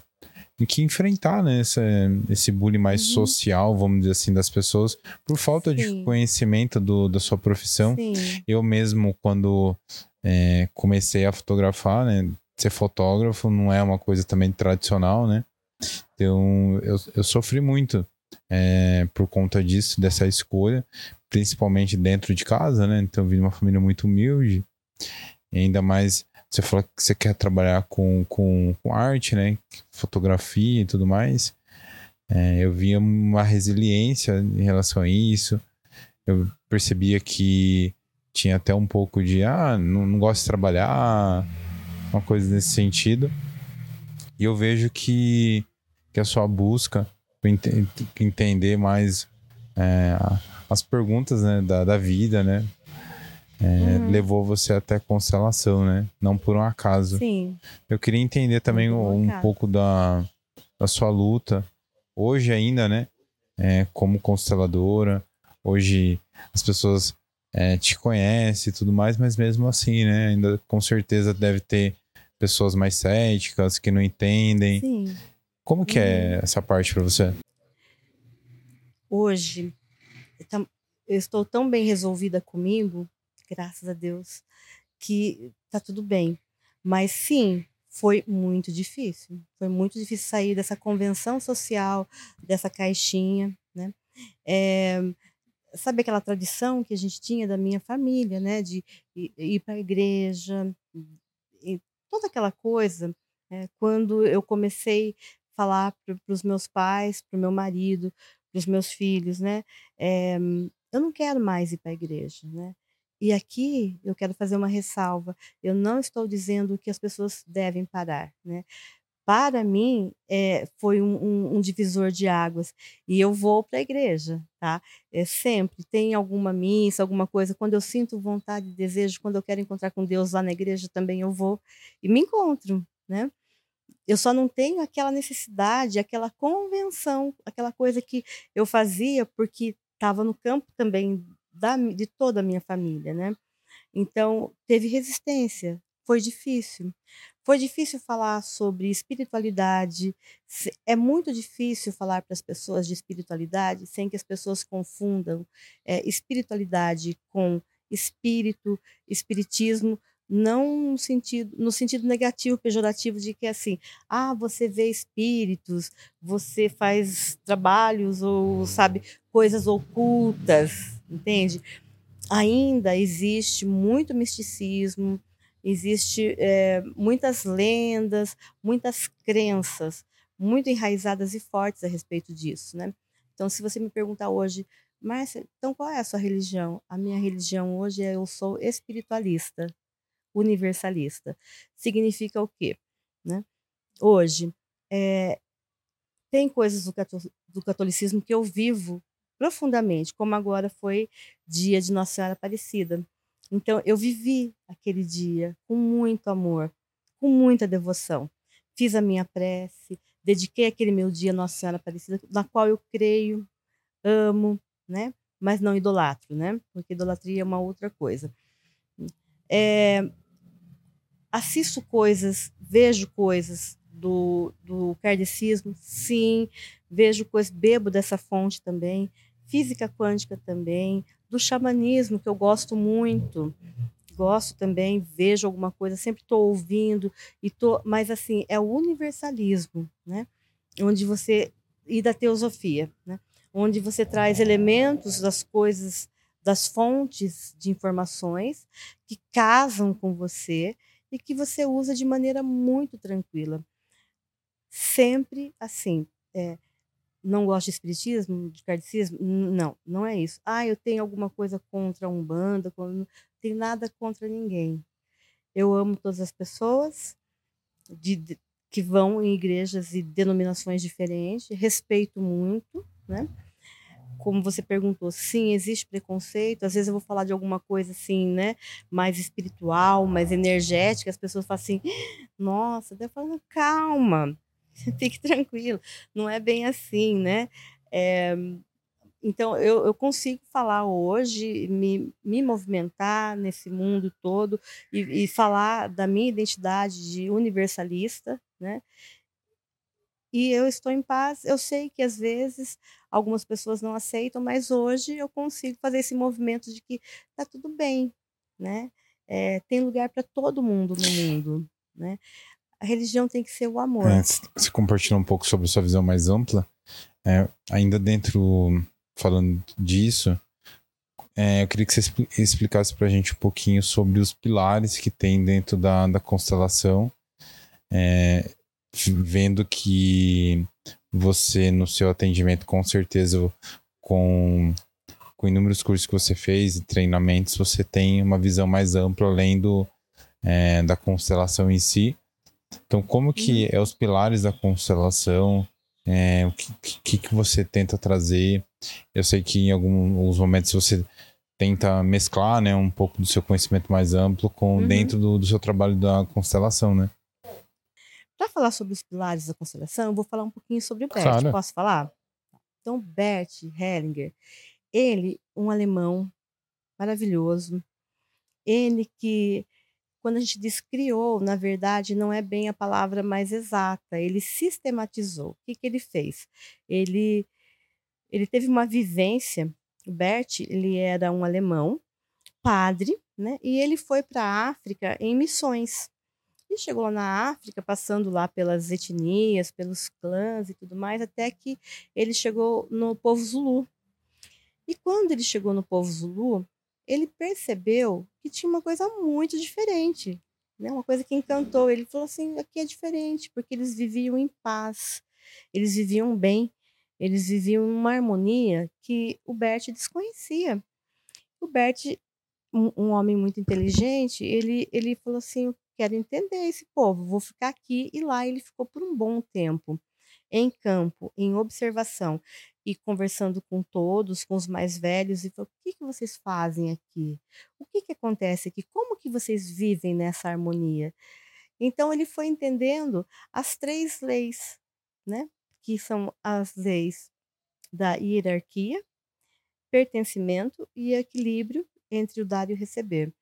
que enfrentar né, esse, esse bullying mais uhum. social, vamos dizer assim, das pessoas, por falta Sim. de conhecimento do, da sua profissão. Sim. Eu mesmo, quando é, comecei a fotografar, né, ser fotógrafo não é uma coisa também tradicional, né? Então, eu, eu sofri muito é, por conta disso, dessa escolha, principalmente dentro de casa, né? Então, eu vim de uma família muito humilde. Ainda mais, você falou que você quer trabalhar com, com, com arte, né? Fotografia e tudo mais. É, eu via uma resiliência em relação a isso. Eu percebia que tinha até um pouco de, ah, não, não gosto de trabalhar, uma coisa nesse sentido. E eu vejo que, que a sua busca ent entender mais é, as perguntas né, da, da vida, né? É, uhum. Levou você até constelação, né? Não por um acaso. Sim. Eu queria entender também um, um pouco da, da sua luta, hoje ainda, né? É, como consteladora, hoje as pessoas é, te conhecem e tudo mais, mas mesmo assim, né? Ainda com certeza deve ter pessoas mais céticas que não entendem. Sim. Como que é Uhum. essa parte para você? Hoje, eu estou tão bem resolvida comigo, graças a Deus, que tá tudo bem. Mas sim, foi muito difícil. Foi muito difícil sair dessa convenção social, dessa caixinha, né? É, sabe aquela tradição que a gente tinha da minha família, né? De ir para a igreja, toda aquela coisa. né? Quando eu comecei a falar para os meus pais, para o meu marido, para os meus filhos, né? Eh, eu não quero mais ir para a igreja, né? E aqui eu quero fazer uma ressalva. Eu não estou dizendo que as pessoas devem parar, né? Para mim, eh, foi um, um- um divisor de águas. E eu vou para a igreja, tá? É sempre tem alguma missa, alguma coisa. Quando eu sinto vontade desejo, quando eu quero encontrar com Deus lá na igreja, também eu vou e me encontro, né? Eu só não tenho aquela necessidade, aquela convenção, aquela coisa que eu fazia porque estava no campo também da de toda a minha família, né. Então, teve resistência, foi difícil. Foi difícil falar sobre espiritualidade, é muito difícil falar para as pessoas de espiritualidade sem que as pessoas confundam, eh, espiritualidade com espírito, espiritismo, não no sentido no sentido negativo, pejorativo de que assim: "Ah, você vê espíritos, você faz trabalhos ou sabe, coisas ocultas", entende? Ainda existe muito misticismo, existe, eh, muitas lendas, muitas crenças muito enraizadas e fortes a respeito disso, né. Então se você me perguntar hoje: "Márcia, então qual é a sua religião?" A minha religião hoje é eu sou espiritualista, universalista. Significa o quê, né. Hoje, eh, tem coisas do do catolicismo que eu vivo profundamente, como agora foi dia de Nossa Senhora Aparecida. Então eu vivi aquele dia com muito amor, com muita devoção. Fiz a minha prece, dediquei aquele meu dia a Nossa Senhora Aparecida, na qual eu creio, amo, né, mas não idolatro, né, porque idolatria é uma outra coisa. Eh, assisto coisas, vejo coisas do do kardecismo, sim, vejo coisas bebo dessa fonte também, física quântica também, do xamanismo que eu gosto muito, gosto também, vejo alguma coisa, sempre estou ouvindo e tô mas assim, é o universalismo, né, onde você e da teosofia, né, onde você traz elementos das coisas, das fontes de informações que casam com você e que você usa de maneira muito tranquila. Sempre assim, eh, não gosto de espiritismo, de kardecismo? N não, não é isso. "Ah, eu tenho alguma coisa contra a umbanda, con" não tenho nada contra ninguém. Eu amo todas as pessoas de de que vão em igrejas e denominações diferentes, respeito muito, né. Como você perguntou, sim, existe preconceito, às vezes eu vou falar de alguma coisa assim, né, mais espiritual, mais energética, as pessoas falam assim: "Nossa", daí eu "Calma, fique tranquilo, não é bem assim, né". Eh, então eu eu consigo falar hoje, me me movimentar nesse mundo todo e e falar da minha identidade de universalista, né. E eu estou em paz, eu sei que às vezes algumas pessoas não aceitam, mas hoje eu consigo fazer esse movimento de que tá tudo bem, né, eh, tem lugar para todo mundo no mundo, né. A religião tem que ser o amor. É, você compartilhou um pouco sobre sua visão mais ampla, eh, ainda dentro falando disso, eh, eu queria que você expli explicasse pra gente um pouquinho sobre os pilares que tem dentro da da constelação, eh, vendo que você no seu atendimento, com certeza, com com inúmeros cursos que você fez e treinamentos, você tem uma visão mais ampla além do, eh, da constelação em si. Então como que Uhum. é os pilares da constelação, eh, o que que que você tenta trazer? Eu sei que em alguns momentos você tenta mesclar, né, um pouco do seu conhecimento mais amplo com Uhum. dentro do do seu trabalho da constelação, né. Pra falar sobre os pilares da constelação, eu vou falar um pouquinho sobre o Bert, Claro. posso falar? Então Bert Hellinger, Ele, um alemão maravilhoso, ele que quando a gente diz criou, na verdade, não é bem a palavra mais exata. Ele sistematizou. O que, que ele fez? Ele, ele teve uma vivência. O Bert, ele era um alemão, padre, né? E ele foi para a África em missões. E chegou lá na África, passando lá pelas etnias, pelos clãs e tudo mais, até que ele chegou no povo Zulu. E quando ele chegou no povo Zulu, ele percebeu que tinha uma coisa muito diferente, né? Uma coisa que encantou. Ele falou assim: aqui é diferente, porque eles viviam em paz, eles viviam bem, eles viviam uma harmonia que o Bert desconhecia. O Bert, um, um homem muito inteligente, ele, ele falou assim: quero entender esse povo, vou ficar aqui. E lá ele ficou por um bom tempo, em campo, em observação e conversando com todos, com os mais velhos, e falou: o que, que vocês fazem aqui? O que, que acontece aqui? Como que vocês vivem nessa harmonia? Então ele foi entendendo as três leis, né? Que são as leis da hierarquia, pertencimento e equilíbrio entre o dar e o receber.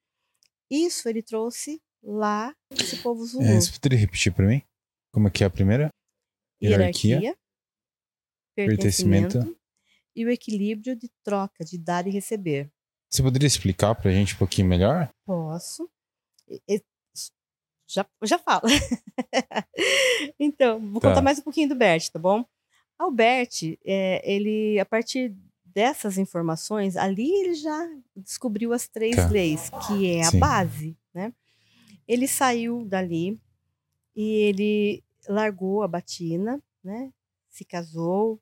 Isso ele trouxe lá esse povo Zulu. É, você poderia repetir para mim? Como é que é a primeira? Hierarquia, hierarquia pertencimento, pertencimento e o equilíbrio de troca, de dar e receber. Você poderia explicar para a gente um pouquinho melhor? Posso. Já, já falo. então, vou tá. contar mais um pouquinho do Bert, tá bom? Albert, é, ele, a partir dessas informações, ali ele já descobriu as três tá. leis, que é a Sim. base, né? Ele saiu dali e ele largou a batina, né? Se casou?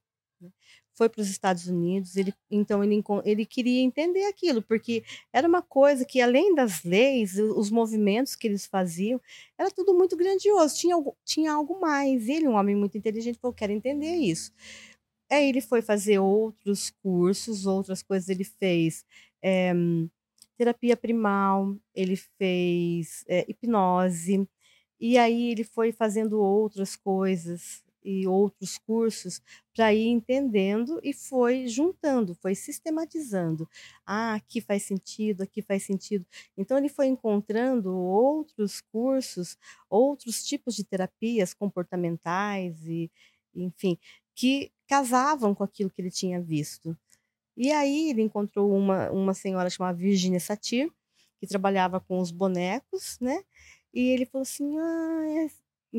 Foi para os Estados Unidos. Ele, então ele, ele queria entender aquilo, porque era uma coisa que além das leis, os movimentos que eles faziam, era tudo muito grandioso. Tinha tinha algo mais. Ele, um homem muito inteligente, falou: quero entender isso. Aí ele foi fazer outros cursos, outras coisas ele fez. É, terapia primal, ele fez é, hipnose, e aí ele foi fazendo outras coisas, e outros cursos para ir entendendo e foi juntando, foi sistematizando. Ah, aqui faz sentido, aqui faz sentido. Então ele foi encontrando outros cursos, outros tipos de terapias comportamentais e, enfim, que casavam com aquilo que ele tinha visto. E aí ele encontrou uma, uma senhora chamada Virginia Satir, que trabalhava com os bonecos, né? E ele falou assim: ah,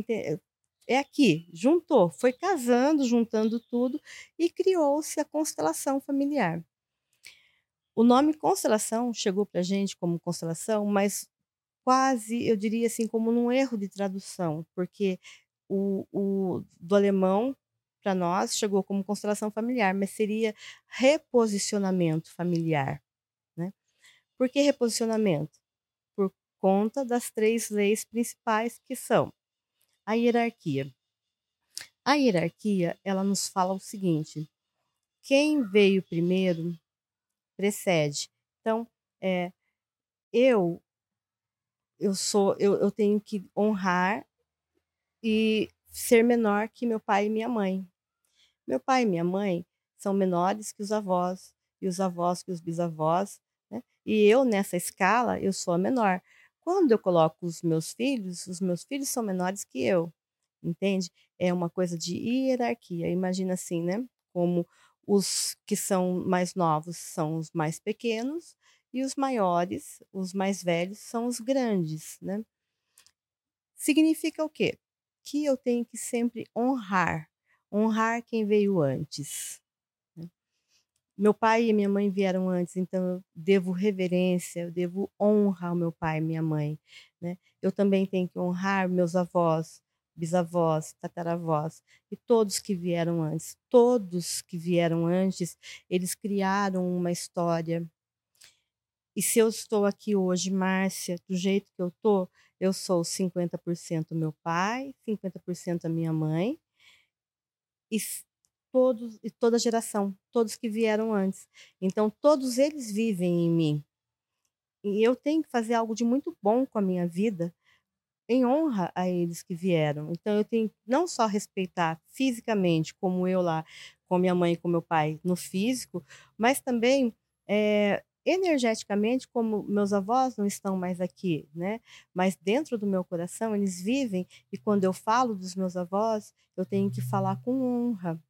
é, é aqui, juntou, foi casando, juntando tudo e criou-se a constelação familiar. O nome constelação chegou para a gente como constelação, mas quase, eu diria assim, como num erro de tradução, porque o, o do alemão para nós chegou como constelação familiar, mas seria reposicionamento familiar. Né? Por que reposicionamento? Por conta das três leis principais que são a hierarquia. A hierarquia, ela nos fala o seguinte: quem veio primeiro precede. Então, é, eu eu sou eu, eu tenho que honrar e ser menor que meu pai e minha mãe. Meu pai e minha mãe são menores que os avós e os avós que os bisavós, né? E eu nessa escala eu sou a menor. Quando eu coloco os meus filhos, os meus filhos são menores que eu, entende? É uma coisa de hierarquia. Imagina assim, né? Como os que são mais novos são os mais pequenos e os maiores, os mais velhos, são os grandes, né? Significa o quê? Que eu tenho que sempre honrar, honrar quem veio antes, meu pai e minha mãe vieram antes, então eu devo reverência, eu devo honra ao meu pai e minha mãe, né? Eu também tenho que honrar meus avós, bisavós, tataravós e todos que vieram antes. Todos que vieram antes, eles criaram uma história. E se eu estou aqui hoje, Márcia, do jeito que eu tô, eu sou 50% meu pai, 50% a minha mãe e todos e toda geração, todos que vieram antes. Então todos eles vivem em mim. E eu tenho que fazer algo de muito bom com a minha vida em honra a eles que vieram. Então eu tenho não só respeitar fisicamente, como eu lá, com minha mãe e com meu pai no físico, mas também é, energeticamente, como meus avós não estão mais aqui, né? Mas dentro do meu coração eles vivem e quando eu falo dos meus avós, eu tenho que falar com honra?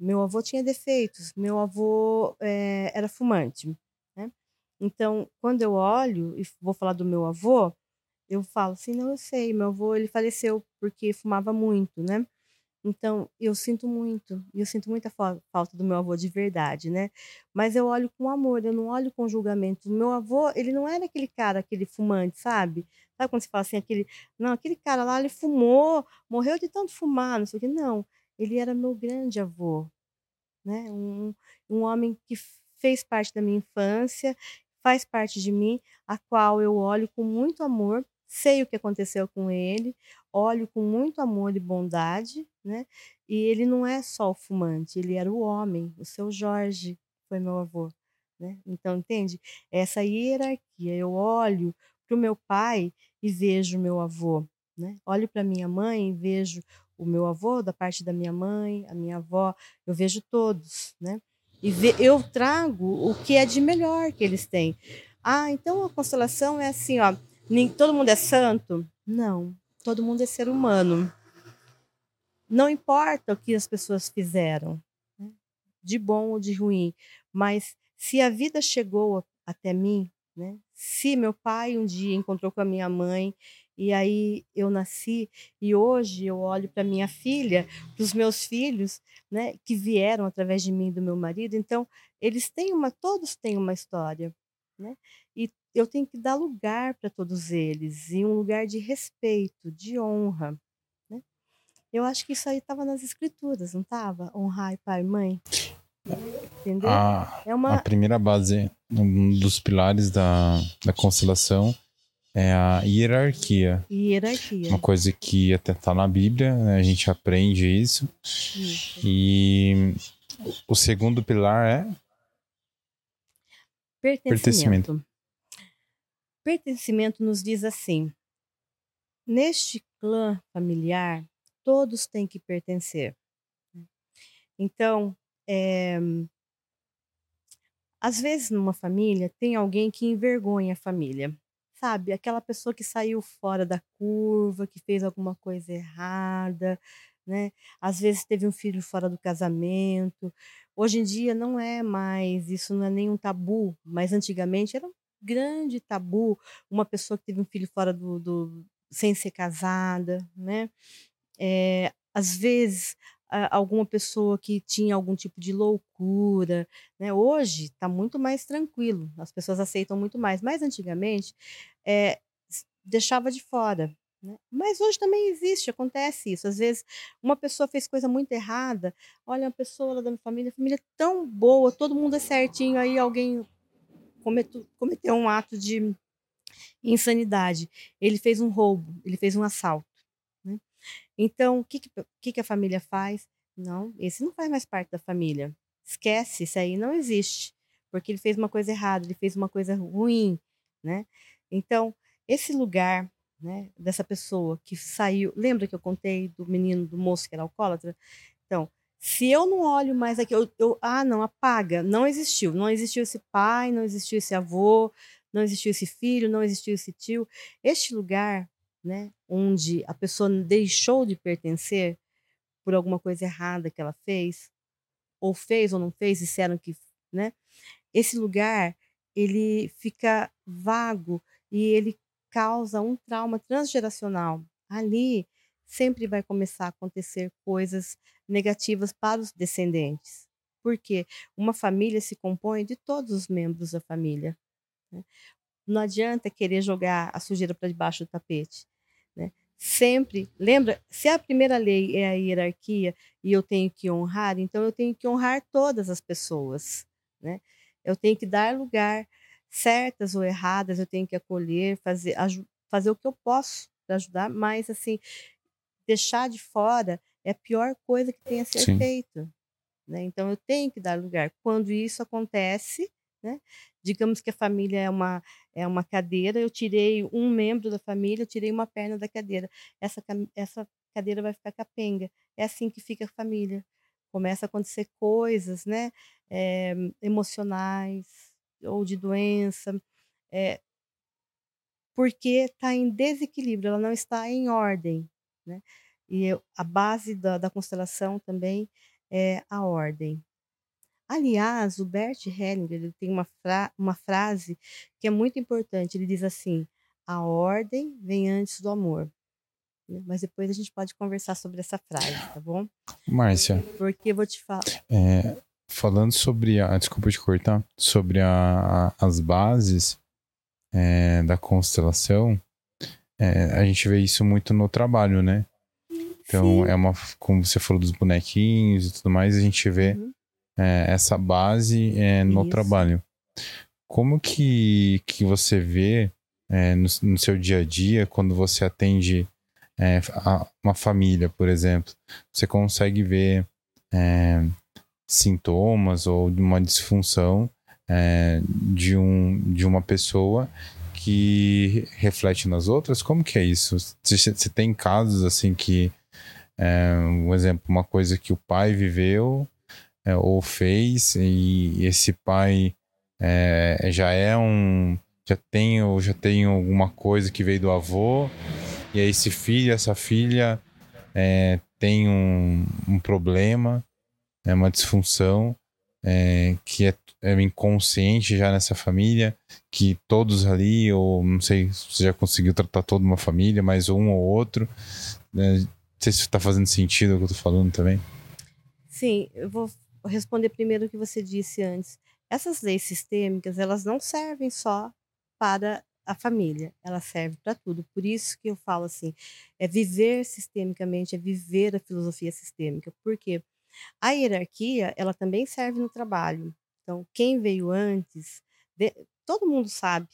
Meu avô tinha defeitos, meu avô é, era fumante, né? Então, quando eu olho e vou falar do meu avô, eu falo assim, não, eu sei, meu avô ele faleceu porque fumava muito, né? Então, eu sinto muito, eu sinto muita falta do meu avô de verdade, né? Mas eu olho com amor, eu não olho com julgamento. Meu avô, ele não era aquele cara, aquele fumante, sabe? Sabe quando você fala assim, aquele, não, aquele cara lá, ele fumou, morreu de tanto fumar, não sei o que. Não, ele era meu grande avô, né? Um, um homem que fez parte da minha infância, faz parte de mim, a qual eu olho com muito amor, sei o que aconteceu com ele, olho com muito amor e bondade, né? E ele não é só o fumante, ele era o homem, o seu Jorge foi meu avô, né? Então, entende? Essa hierarquia, eu olho para o meu pai e vejo meu avô, né? Olho para minha mãe e vejo o meu avô da parte da minha mãe, a minha avó, eu vejo todos, né? E ve eu trago o que é de melhor que eles têm. Ah, então a constelação é assim, ó, nem todo mundo é santo? Não, todo mundo é ser humano. Não importa o que as pessoas fizeram, né, de bom ou de ruim, mas se a vida chegou até mim, né, se meu pai um dia encontrou com a minha mãe e aí eu nasci e hoje eu olho para minha filha, para os meus filhos, né, que vieram através de mim e do meu marido, então eles têm uma, todos têm uma história, né? E eu tenho que dar lugar para todos eles e um lugar de respeito, de honra. Né? Eu acho que isso aí estava nas escrituras, não estava? Honrar pai e mãe. Entendeu? A, é uma... a primeira base, um dos pilares da, da constelação é a hierarquia. Hierarquia. Uma coisa que até está na Bíblia, né? a gente aprende isso. isso. E o segundo pilar é pertencimento. pertencimento. Pertencimento nos diz assim: neste clã familiar, todos têm que pertencer. Então, é, às vezes numa família tem alguém que envergonha a família, sabe? Aquela pessoa que saiu fora da curva, que fez alguma coisa errada, né? Às vezes teve um filho fora do casamento. Hoje em dia não é mais, isso não é nenhum tabu, mas antigamente era grande tabu uma pessoa que teve um filho fora do, do sem ser casada, né? É, às vezes alguma pessoa que tinha algum tipo de loucura, né? Hoje está muito mais tranquilo, as pessoas aceitam muito mais, mas antigamente é, deixava de fora. Né? Mas hoje também existe, acontece isso. Às vezes uma pessoa fez coisa muito errada, olha uma pessoa lá da minha família, família é tão boa, todo mundo é certinho, aí alguém cometeu, cometeu um ato de insanidade. Ele fez um roubo, ele fez um assalto. Né? Então, o que, que, que a família faz? Não, esse não faz mais parte da família. Esquece, isso aí não existe. Porque ele fez uma coisa errada, ele fez uma coisa ruim. Né? Então, esse lugar né, dessa pessoa que saiu. Lembra que eu contei do menino, do moço que era alcoólatra? Então, se eu não olho mais aqui, eu, eu, ah, não, apaga, não existiu. Não existiu esse pai, não existiu esse avô, não existiu esse filho, não existiu esse tio. Este lugar, né, onde a pessoa deixou de pertencer por alguma coisa errada que ela fez, ou fez ou não fez, disseram que, né? Esse lugar, ele fica vago e ele causa um trauma transgeracional. Ali sempre vai começar a acontecer coisas negativas para os descendentes. Porque uma família se compõe de todos os membros da família. Né? Não adianta querer jogar a sujeira para debaixo do tapete. Né? Sempre, lembra, se a primeira lei é a hierarquia e eu tenho que honrar, então eu tenho que honrar todas as pessoas. Né? Eu tenho que dar lugar, certas ou erradas, eu tenho que acolher, fazer, fazer o que eu posso para ajudar, mas assim, deixar de fora é a pior coisa que tem a ser Sim. feito. Né? Então eu tenho que dar lugar. Quando isso acontece, né? digamos que a família é uma, é uma cadeira, eu tirei um membro da família, eu tirei uma perna da cadeira. Essa, essa cadeira vai ficar capenga. É assim que fica a família. começa a acontecer coisas, né, é, emocionais ou de doença, é, porque está em desequilíbrio, ela não está em ordem, né? E eu, a base da, da constelação também é a ordem. Aliás, o Bert Hellinger ele tem uma, fra uma frase que é muito importante. Ele diz assim: a ordem vem antes do amor. Né, mas depois a gente pode conversar sobre essa frase, tá bom? Márcia. Porque eu vou te falar. É, falando sobre a. Desculpa te cortar. Sobre a, a, as bases é, da constelação, é, a gente vê isso muito no trabalho, né? Então, Sim. é uma. Como você falou dos bonequinhos e tudo mais, a gente vê uhum. É, essa base é, no isso. trabalho. Como que, que você vê é, no, no, seu dia a dia, quando você atende é, uma família, por exemplo, você consegue ver é, sintomas ou uma disfunção é, de, um, de uma pessoa que reflete nas outras? Como que é isso? Você tem casos assim que, é, um exemplo, uma coisa que o pai viveu é, ou fez e esse pai é, já é um já tem ou já tem alguma coisa que veio do avô e aí esse filho, essa filha é, tem um, um problema, é uma disfunção é, que é, é, inconsciente já nessa família, que todos ali, ou não sei se você já conseguiu tratar toda uma família, mas um ou outro. Né? Não sei se está fazendo sentido o que eu estou falando também. Sim, eu vou responder primeiro o que você disse antes. Essas leis sistêmicas, elas não servem só para a família, ela serve para tudo. Por isso que eu falo assim, é viver sistemicamente, é viver a filosofia sistêmica. Porque a hierarquia, ela também serve no trabalho. Então, quem veio antes, de, todo mundo sabe,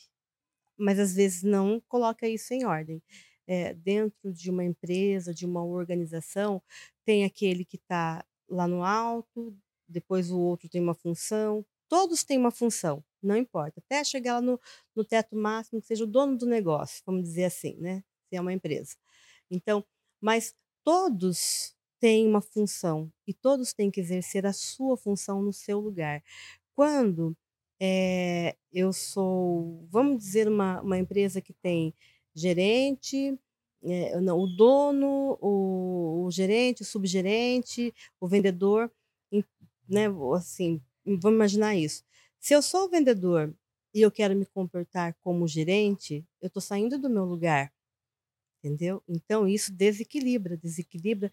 mas às vezes não coloca isso em ordem. É, dentro de uma empresa, de uma organização, tem aquele que está lá no alto, depois o outro tem uma função, todos têm uma função não importa. Até chegar lá no, no teto máximo, que seja o dono do negócio, vamos dizer assim, né? Se é uma empresa. Então, mas todos têm uma função e todos têm que exercer a sua função no seu lugar. Quando é, eu sou, vamos dizer, uma, uma empresa que tem gerente, é, não, o dono, o, o, gerente, o subgerente, o vendedor, né, assim, vamos imaginar isso. Se eu sou vendedor e eu quero me comportar como gerente, eu estou saindo do meu lugar. Entendeu? Então, isso desequilibra, desequilibra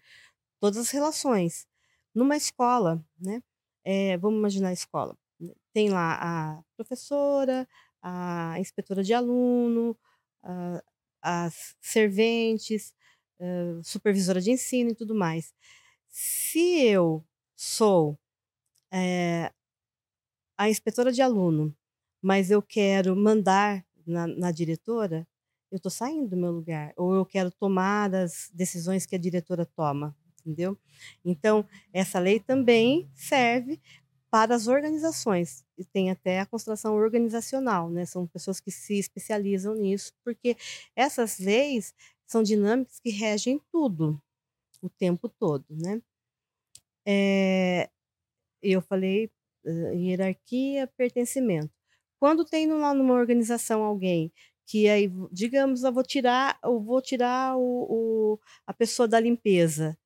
todas as relações. Numa escola, né? É, vamos imaginar a escola. Tem lá a professora, a inspetora de aluno, a, as serventes, a supervisora de ensino e tudo mais. Se eu sou é, a inspetora de aluno, mas eu quero mandar na, na diretora, eu estou saindo do meu lugar. Ou eu quero tomar as decisões que a diretora toma, entendeu? Então, essa lei também serve para as organizações. E tem até a constelação organizacional, né? São pessoas que se especializam nisso, porque essas leis são dinâmicas que regem tudo, o tempo todo, né? É, eu falei hierarquia, pertencimento. Quando tem lá numa organização alguém que aí, digamos, eu vou tirar, eu vou tirar o, o, a pessoa da limpeza,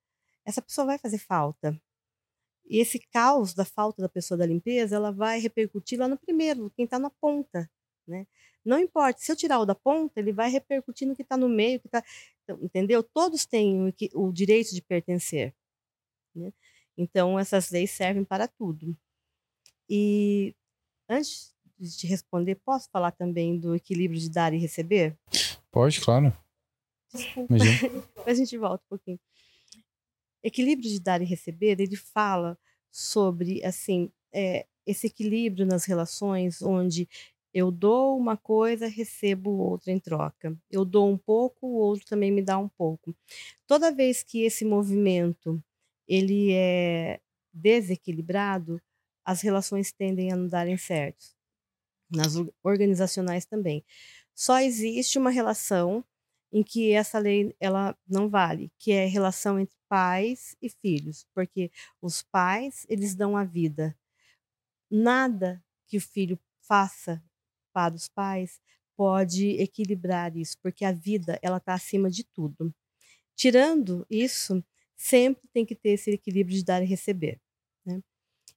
essa pessoa vai fazer falta. E esse caos da falta da pessoa da limpeza, ela vai repercutir lá no primeiro, quem está na ponta, né? Não importa, se eu tirar o da ponta, ele vai repercutir no que está no meio, que tá, então, entendeu? Todos têm o, o direito de pertencer. Né? Então, essas leis servem para tudo. E antes de te responder, posso falar também do equilíbrio de dar e receber? Pode, claro. Desculpa. a gente volta um pouquinho. Equilíbrio de dar e receber, ele fala sobre assim é, esse equilíbrio nas relações, onde eu dou uma coisa, recebo outra em troca. Eu dou um pouco, o outro também me dá um pouco. Toda vez que esse movimento ele é desequilibrado, as relações tendem a não darem certo. Nas organizacionais também. Só existe uma relação em que essa lei ela não vale, que é relação entre pais e filhos, porque os pais eles dão a vida. Nada que o filho faça para os pais pode equilibrar isso, porque a vida ela está acima de tudo. Tirando isso, sempre tem que ter esse equilíbrio de dar e receber. Né?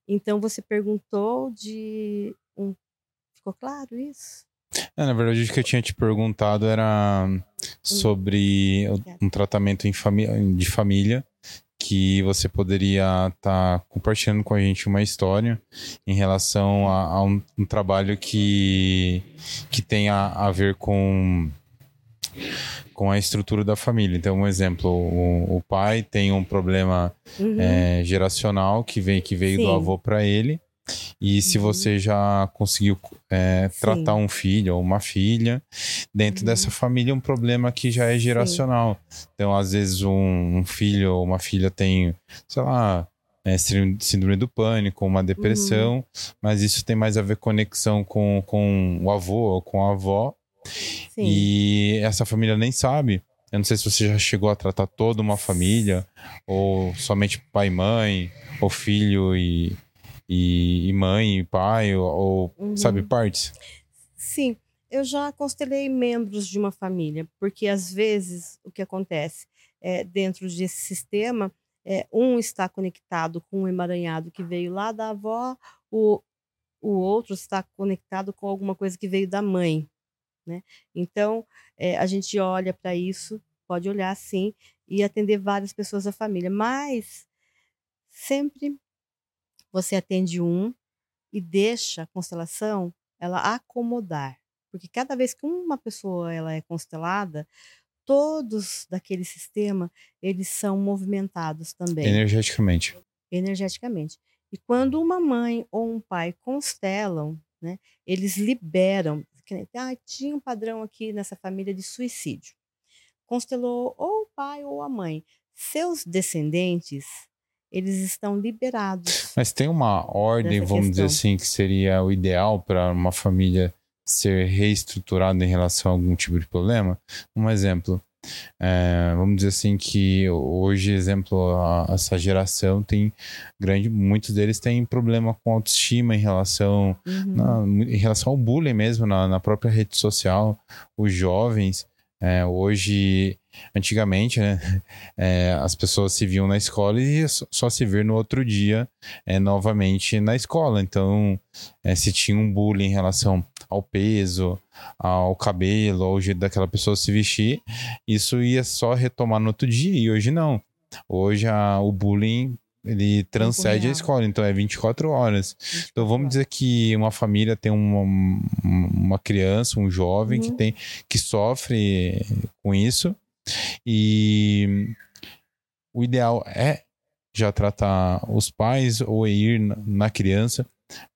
Então você perguntou de um, ficou claro isso? É, na verdade, o que eu tinha te perguntado era. Sobre um tratamento de família que você poderia estar tá compartilhando com a gente uma história em relação a, a um, um, trabalho que, que tem a, ver com, com a estrutura da família. Então, um exemplo, o, o pai tem um problema uhum. é, geracional que, vem, que veio Sim. do avô para ele e se uhum. você já conseguiu é, tratar um filho ou uma filha, dentro uhum. dessa família, é um problema que já é geracional. Sim. Então, às vezes, um, um, filho ou uma filha tem, sei lá, é, síndrome do pânico, uma depressão, uhum. mas isso tem mais a ver conexão com, com o avô ou com a avó. Sim. E essa família nem sabe. Eu não sei se você já chegou a tratar toda uma família, ou somente pai e mãe, ou filho e e, e mãe, e pai, ou, uhum. sabe, partes? Sim, eu já constelei membros de uma família, porque às vezes o que acontece é, dentro desse sistema, é, um está conectado com um emaranhado que veio lá da avó, o, o outro está conectado com alguma coisa que veio da mãe. Né? Então, é, a gente olha para isso, pode olhar sim, e atender várias pessoas da família, mas sempre você atende um e deixa a constelação ela acomodar. Porque cada vez que uma pessoa ela é constelada, todos daquele sistema, eles são movimentados também. Energeticamente. Energeticamente. E quando uma mãe ou um pai constelam, né, eles liberam. Ah, tinha um padrão aqui nessa família de suicídio. Constelou ou o pai ou a mãe. Seus descendentes eles estão liberados. Mas tem uma ordem, vamos questão. dizer assim, que seria o ideal para uma família ser reestruturada em relação a algum tipo de problema? Um exemplo. É, vamos dizer assim que hoje, exemplo, a, essa geração tem grande, muitos deles têm problema com autoestima em relação, uhum. na, em relação ao bullying mesmo na, na própria rede social. Os jovens é, hoje Antigamente, né, é, as pessoas se viam na escola e só se ver no outro dia é, novamente na escola. Então, é, se tinha um bullying em relação ao peso, ao cabelo, ao jeito daquela pessoa se vestir, isso ia só retomar no outro dia. E hoje não. Hoje a, o bullying ele transcende a escola, então é 24 horas. 24 então vamos dizer que uma família tem uma, uma criança, um jovem uhum. que tem que sofre com isso e o ideal é já tratar os pais ou ir na criança.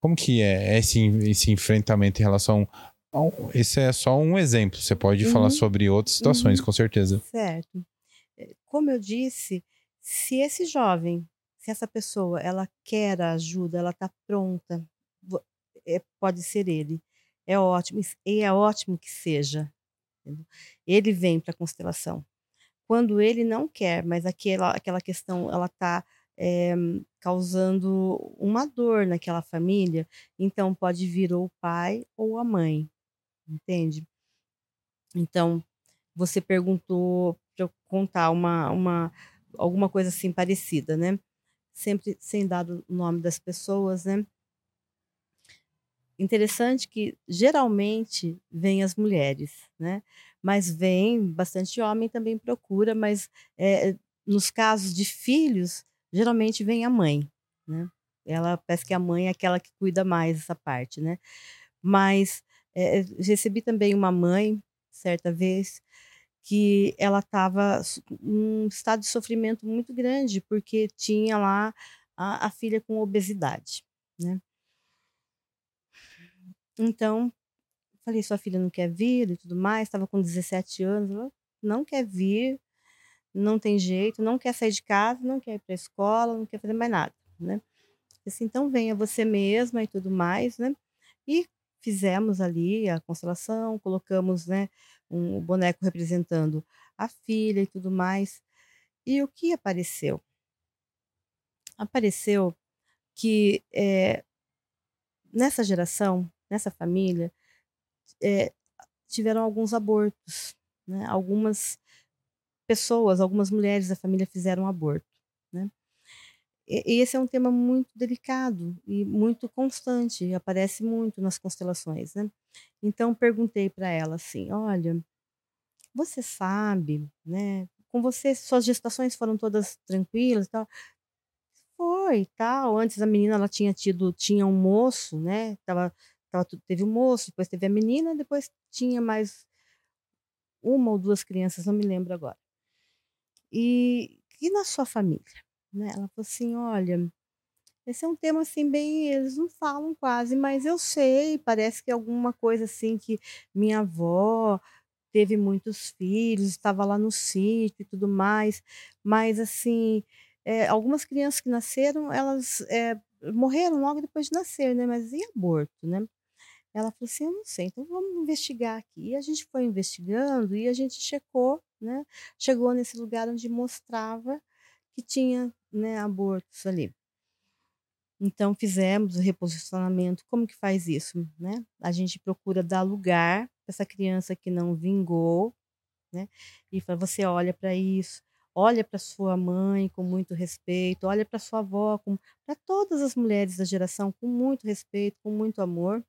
Como que é esse, esse enfrentamento em relação ao, esse é só um exemplo. Você pode uhum. falar sobre outras situações, uhum. com certeza. Certo. É, como eu disse, se esse jovem, se essa pessoa, ela quer a ajuda, ela está pronta, é, pode ser ele. É ótimo, e é ótimo que seja. Ele vem para a constelação. Quando ele não quer, mas aquela, aquela questão ela está é, causando uma dor naquela família, então pode vir ou o pai ou a mãe, entende? Então, você perguntou para eu contar uma, uma, alguma coisa assim parecida, né? Sempre sem dar o nome das pessoas, né? Interessante que geralmente vêm as mulheres, né? Mas vem bastante homem também procura, mas é, nos casos de filhos, geralmente vem a mãe, né? Ela parece que a mãe é aquela que cuida mais essa parte, né? Mas é, recebi também uma mãe, certa vez, que ela estava num estado de sofrimento muito grande, porque tinha lá a, a filha com obesidade, né? Então, falei: "Sua filha não quer vir e tudo mais", estava com 17 anos, ela não quer vir, não tem jeito, não quer sair de casa, não quer ir para a escola, não quer fazer mais nada, né. Assim: "Então venha você mesma e tudo mais", né. E fizemos ali a constelação, colocamos, né, um boneco representando a filha e tudo mais. E o que apareceu? Apareceu que é, nessa geração, nessa família, é, tiveram alguns abortos, né? Algumas pessoas, algumas mulheres da família fizeram aborto, né? Esse é um tema muito delicado e muito constante, aparece muito nas constelações, né? Então perguntei para ela assim, olha, você sabe, né? Com você, suas gestações foram todas tranquilas, tal? Foi, tal. Antes a menina ela tinha tido, tinha um moço, né? Tava, tava, teve um moço, depois teve a menina, depois tinha mais uma ou duas crianças, não me lembro agora. E, e na sua família? Né? Ela falou assim: olha, esse é um tema assim bem, eles não falam quase, mas eu sei, parece que alguma coisa assim que minha avó teve muitos filhos, estava lá no sítio e tudo mais, mas assim, é, algumas crianças que nasceram, elas é, morreram logo depois de nascer, né? Mas e aborto, né? Ela falou assim: eu não sei, então vamos investigar aqui. E a gente foi investigando e a gente checou, né? Chegou nesse lugar onde mostrava que tinha né, abortos ali. Então fizemos o reposicionamento. Como que faz isso, né? A gente procura dar lugar para essa criança que não vingou, né? E fala, você olha para isso, olha para sua mãe com muito respeito, olha para sua avó, para todas as mulheres da geração com muito respeito, com muito amor,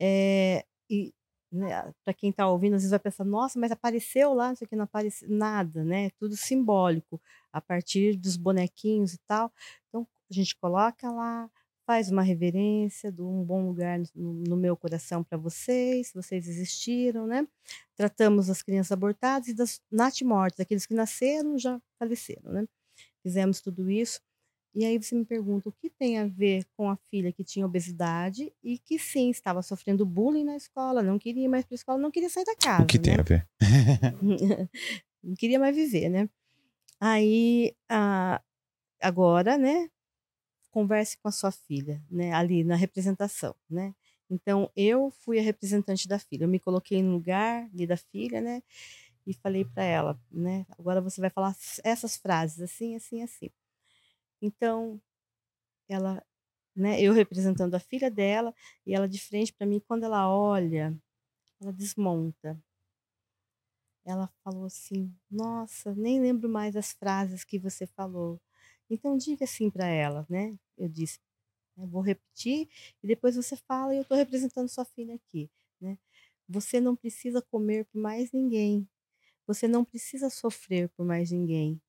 é, e né, para quem está ouvindo, às vezes vai pensar, nossa, mas apareceu lá, isso aqui não apareceu nada, né? Tudo simbólico, a partir dos bonequinhos e tal. Então, a gente coloca lá, faz uma reverência, do um bom lugar no, no meu coração para vocês, vocês existiram, né? Tratamos as crianças abortadas e das natimortes, aqueles que nasceram já faleceram, né? Fizemos tudo isso. E aí você me pergunta o que tem a ver com a filha que tinha obesidade e que sim estava sofrendo bullying na escola, não queria ir mais para a escola, não queria sair da casa. O que né? tem a ver? não queria mais viver, né? Aí a, agora, né? Converse com a sua filha, né? Ali na representação, né? Então eu fui a representante da filha, eu me coloquei no lugar ali da filha, né? E falei para ela, né? Agora você vai falar essas frases assim, assim, assim. Então, ela, né, eu representando a filha dela e ela de frente para mim, quando ela olha, ela desmonta. Ela falou assim: "Nossa, nem lembro mais as frases que você falou". Então diga assim para ela, né? Eu disse, eu vou repetir e depois você fala e eu estou representando sua filha aqui, né? Você não precisa comer por mais ninguém. Você não precisa sofrer por mais ninguém.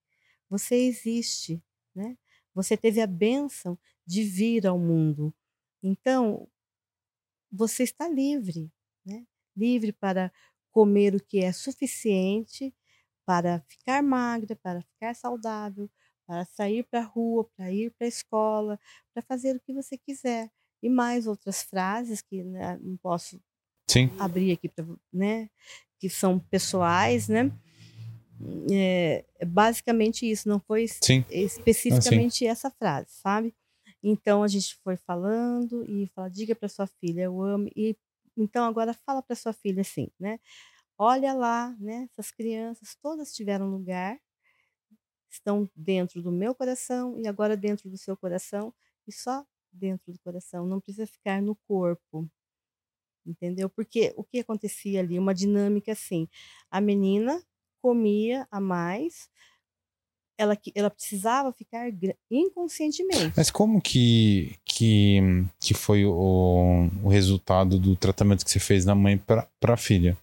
Você existe, né? Você teve a bênção de vir ao mundo. Então, você está livre, né? livre para comer o que é suficiente para ficar magra, para ficar saudável, para sair para a rua, para ir para a escola, para fazer o que você quiser. E mais outras frases que né, não posso Sim. abrir aqui para, né, que são pessoais, né? É, é basicamente isso, não foi sim. especificamente ah, essa frase, sabe? Então a gente foi falando e fala, diga para sua filha, eu amo. E então agora fala para sua filha assim, né? Olha lá, né? Essas crianças todas tiveram lugar, estão dentro do meu coração e agora dentro do seu coração e só dentro do coração, não precisa ficar no corpo. Entendeu? Porque o que acontecia ali, uma dinâmica assim, a menina comia a mais, ela, ela precisava ficar inconscientemente. Mas como que, que, que foi o, o resultado do tratamento que você fez na mãe para a filha?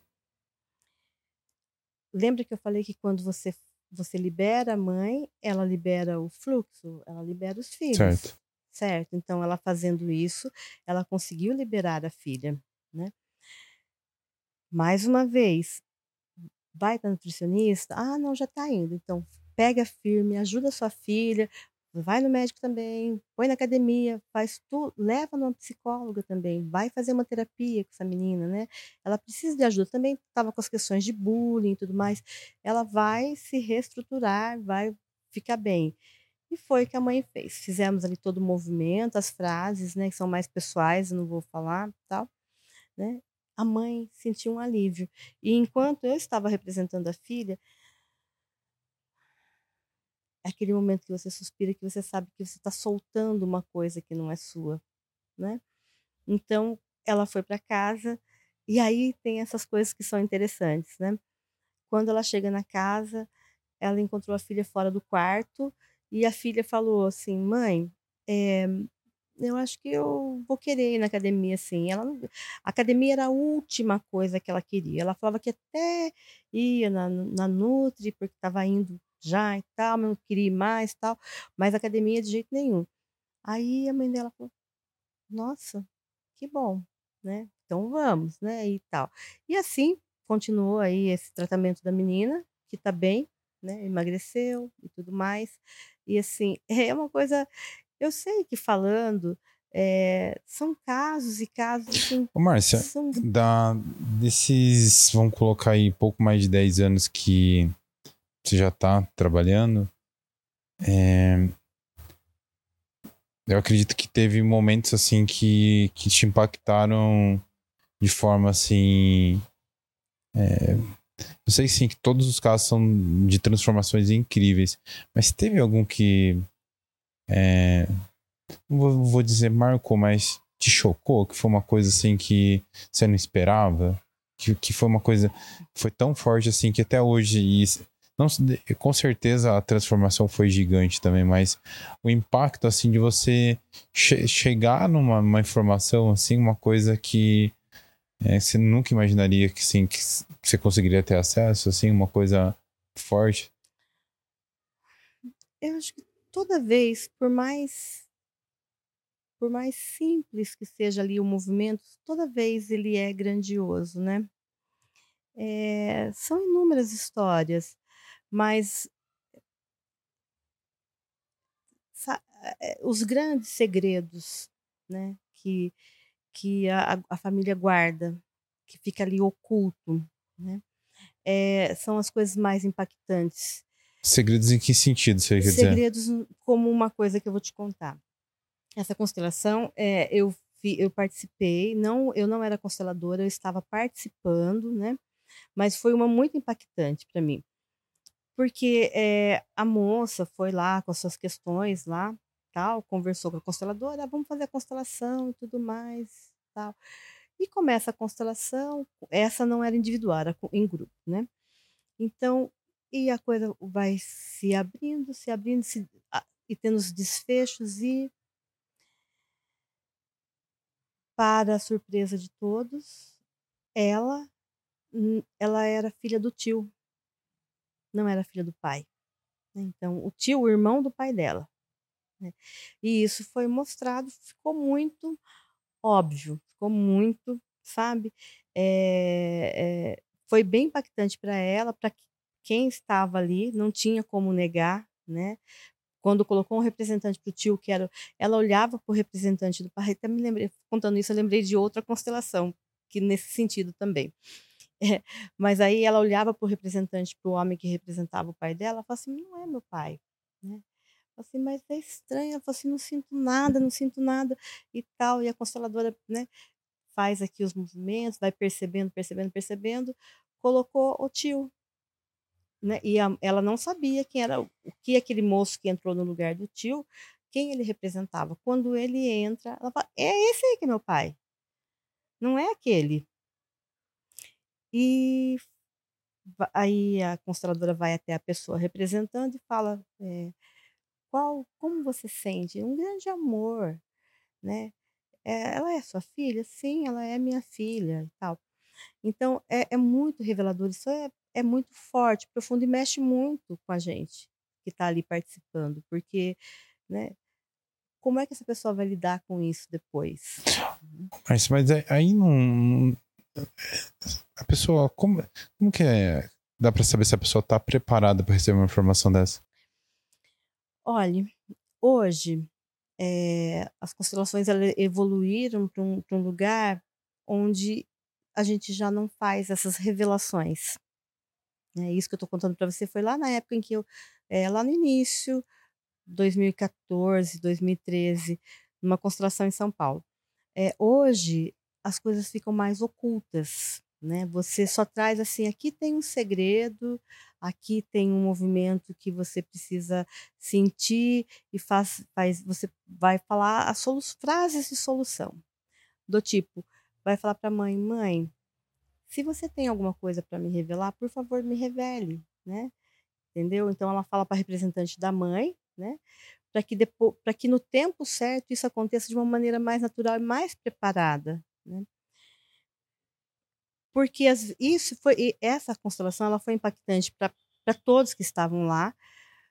Lembra que eu falei que quando você, você libera a mãe, ela libera o fluxo, ela libera os filhos. Certo. Certo. Então, ela fazendo isso, ela conseguiu liberar a filha, né? Mais uma vez, vai para nutricionista? Ah, não, já está indo. Então, pega firme, ajuda sua filha, vai no médico também, põe na academia, faz tudo, leva numa psicóloga também, vai fazer uma terapia com essa menina, né? Ela precisa de ajuda. Também estava com as questões de bullying e tudo mais. Ela vai se reestruturar, vai ficar bem. E foi o que a mãe fez. Fizemos ali todo o movimento, as frases, né, que são mais pessoais, não vou falar, tal, né? A mãe sentiu um alívio. E enquanto eu estava representando a filha, é aquele momento que você suspira, que você sabe que você está soltando uma coisa que não é sua, né? Então, ela foi para casa e aí tem essas coisas que são interessantes, né? Quando ela chega na casa, ela encontrou a filha fora do quarto e a filha falou assim: "Mãe, é, eu acho que eu vou querer ir na academia, assim. Ela a academia era a última coisa que ela queria. Ela falava que até ia na na Nutri, porque estava indo já e tal, mas não queria ir mais tal, mas academia de jeito nenhum. Aí a mãe dela falou: "Nossa, que bom, né, então vamos, né, e tal". E assim continuou aí esse tratamento da menina, que tá bem, né, emagreceu e tudo mais. E assim, é uma coisa eu sei que falando, eh, são casos e casos, assim, Ô, Márcia, são da, desses, vamos colocar aí, pouco mais de 10 anos que você já tá trabalhando, é, eu acredito que teve momentos, assim, que, que te impactaram de forma, assim... é, eu sei, sim, que todos os casos são de transformações incríveis, mas teve algum que... é, não vou, vou dizer marcou, mas te chocou? Que foi uma coisa assim que você não esperava? Que, que foi uma coisa foi tão forte assim que até hoje e não, com certeza a transformação foi gigante também, mas o impacto assim de você che chegar numa uma informação assim, uma coisa que é, você nunca imaginaria que sim que você conseguiria ter acesso assim, uma coisa forte. Eu acho que toda vez, por mais por mais simples que seja ali o movimento, toda vez ele é grandioso, né. Eh, são inúmeras histórias, mas eh, os grandes segredos, né, que que a a família guarda, que fica ali oculto, né, eh, são as coisas mais impactantes. Segredos em que sentido você quer dizer? Segredos como uma coisa que eu vou te contar. Essa constelação, eh, eu fi eu participei, não eu não era consteladora, eu estava participando, né, mas foi uma muito impactante para mim. Porque, eh, a moça foi lá com as suas questões lá, tal, conversou com a consteladora: "Ah, vamos fazer a constelação e tudo mais, tal". E começa a constelação, essa não era individual, era em grupo, né. Então, e a coisa vai se abrindo, se abrindo, se e tendo os desfechos e para a surpresa de todos, ela, hum, ela era filha do tio. Não era filha do pai, né, então o tio, o irmão do pai dela, né. E isso foi mostrado, ficou muito óbvio, ficou muito, sabe, eh eh, foi bem impactante para ela, para quem estava ali, não tinha como negar, né. Quando colocou um representante para o tio que era ela olhava para o representante do pai até me lembrei contando isso, eu lembrei de outra constelação, que nesse sentido também. É, mas aí ela olhava para o representante, para o homem que representava o pai dela, ela assim: "Não é meu pai", né. Assim: "Mas é estranho", falou assim: "Não sinto nada, não sinto nada", e tal, e a consteladora, né, faz aqui os movimentos, vai percebendo, percebendo, percebendo, colocou o tio. Né, e a ela não sabia quem era o que aquele moço que entrou no lugar do tio, quem ele representava. Quando ele entra, ela fala: "É esse aí que é meu pai, não é aquele". E aí a consteladora vai até a pessoa representando e fala, eh, "Qual como você sente?". "Um grande amor", né. "Eh, ela é sua filha?". "Sim, ela é minha filha", e tal. Então é é muito revelador, isso é é muito forte, profundo e mexe muito com a gente, que tá ali participando, porque, né, como é que essa pessoa vai lidar com isso depois? Mas mas aí aí não a pessoa como como que é dá para saber se a pessoa tá preparada para receber uma informação dessa? Olhe, hoje, eh, as constelações ela evoluíram para um para um lugar onde a gente já não faz essas revelações. É isso que eu tô contando para você foi lá na época em que eu eh, lá no início, 2014, 2013, numa constelação em São Paulo. Eh, hoje as coisas ficam mais ocultas, né? Você só traz assim, aqui tem um segredo, aqui tem um movimento que você precisa sentir e faz, faz você vai falar as frases de solução. Do tipo, vai falar para a mãe, mãe, se você tem alguma coisa para me revelar, por favor, me revele, né? Entendeu? Então ela fala para a representante da mãe, né? Para que depois, para que no tempo certo isso aconteça de uma maneira mais natural e mais preparada, né? Porque as, isso foi essa constelação, ela foi impactante para todos que estavam lá,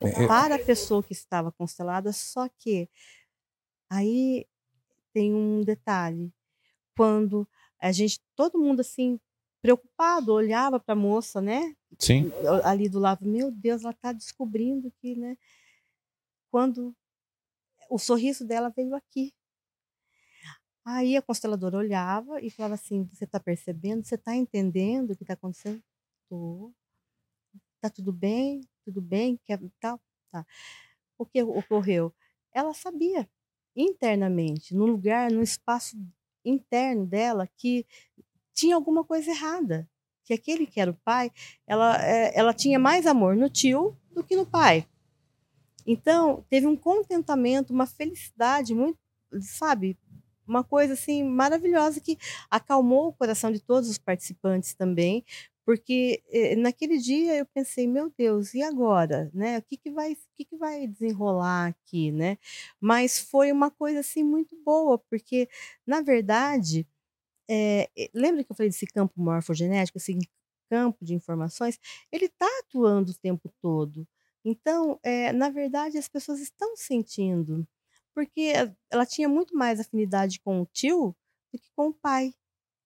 é, para a pessoa que estava constelada, só que aí tem um detalhe. Quando a gente, todo mundo assim, preocupado, olhava para a moça, né? Sim. Ali do lado, meu Deus, ela está descobrindo que, né? Quando o sorriso dela veio aqui. Aí a consteladora olhava e falava assim: Você está percebendo? Você está entendendo o que está acontecendo? Tô. Tá tudo bem? Tudo bem? Quer tal? Tá. O que ocorreu? Ela sabia internamente, no lugar, no espaço interno dela, que tinha alguma coisa errada. Que aquele que era o pai, ela, é, ela tinha mais amor no tio do que no pai. Então, teve um contentamento, uma felicidade muito, sabe, uma coisa assim maravilhosa que acalmou o coração de todos os participantes também, porque eh, naquele dia eu pensei, meu Deus, e agora, né? O que que vai, o que que vai desenrolar aqui, né? Mas foi uma coisa assim muito boa, porque na verdade é, lembra que eu falei desse campo morfogenético, esse campo de informações? Ele está atuando o tempo todo. Então, é, na verdade, as pessoas estão sentindo, porque ela tinha muito mais afinidade com o tio do que com o pai.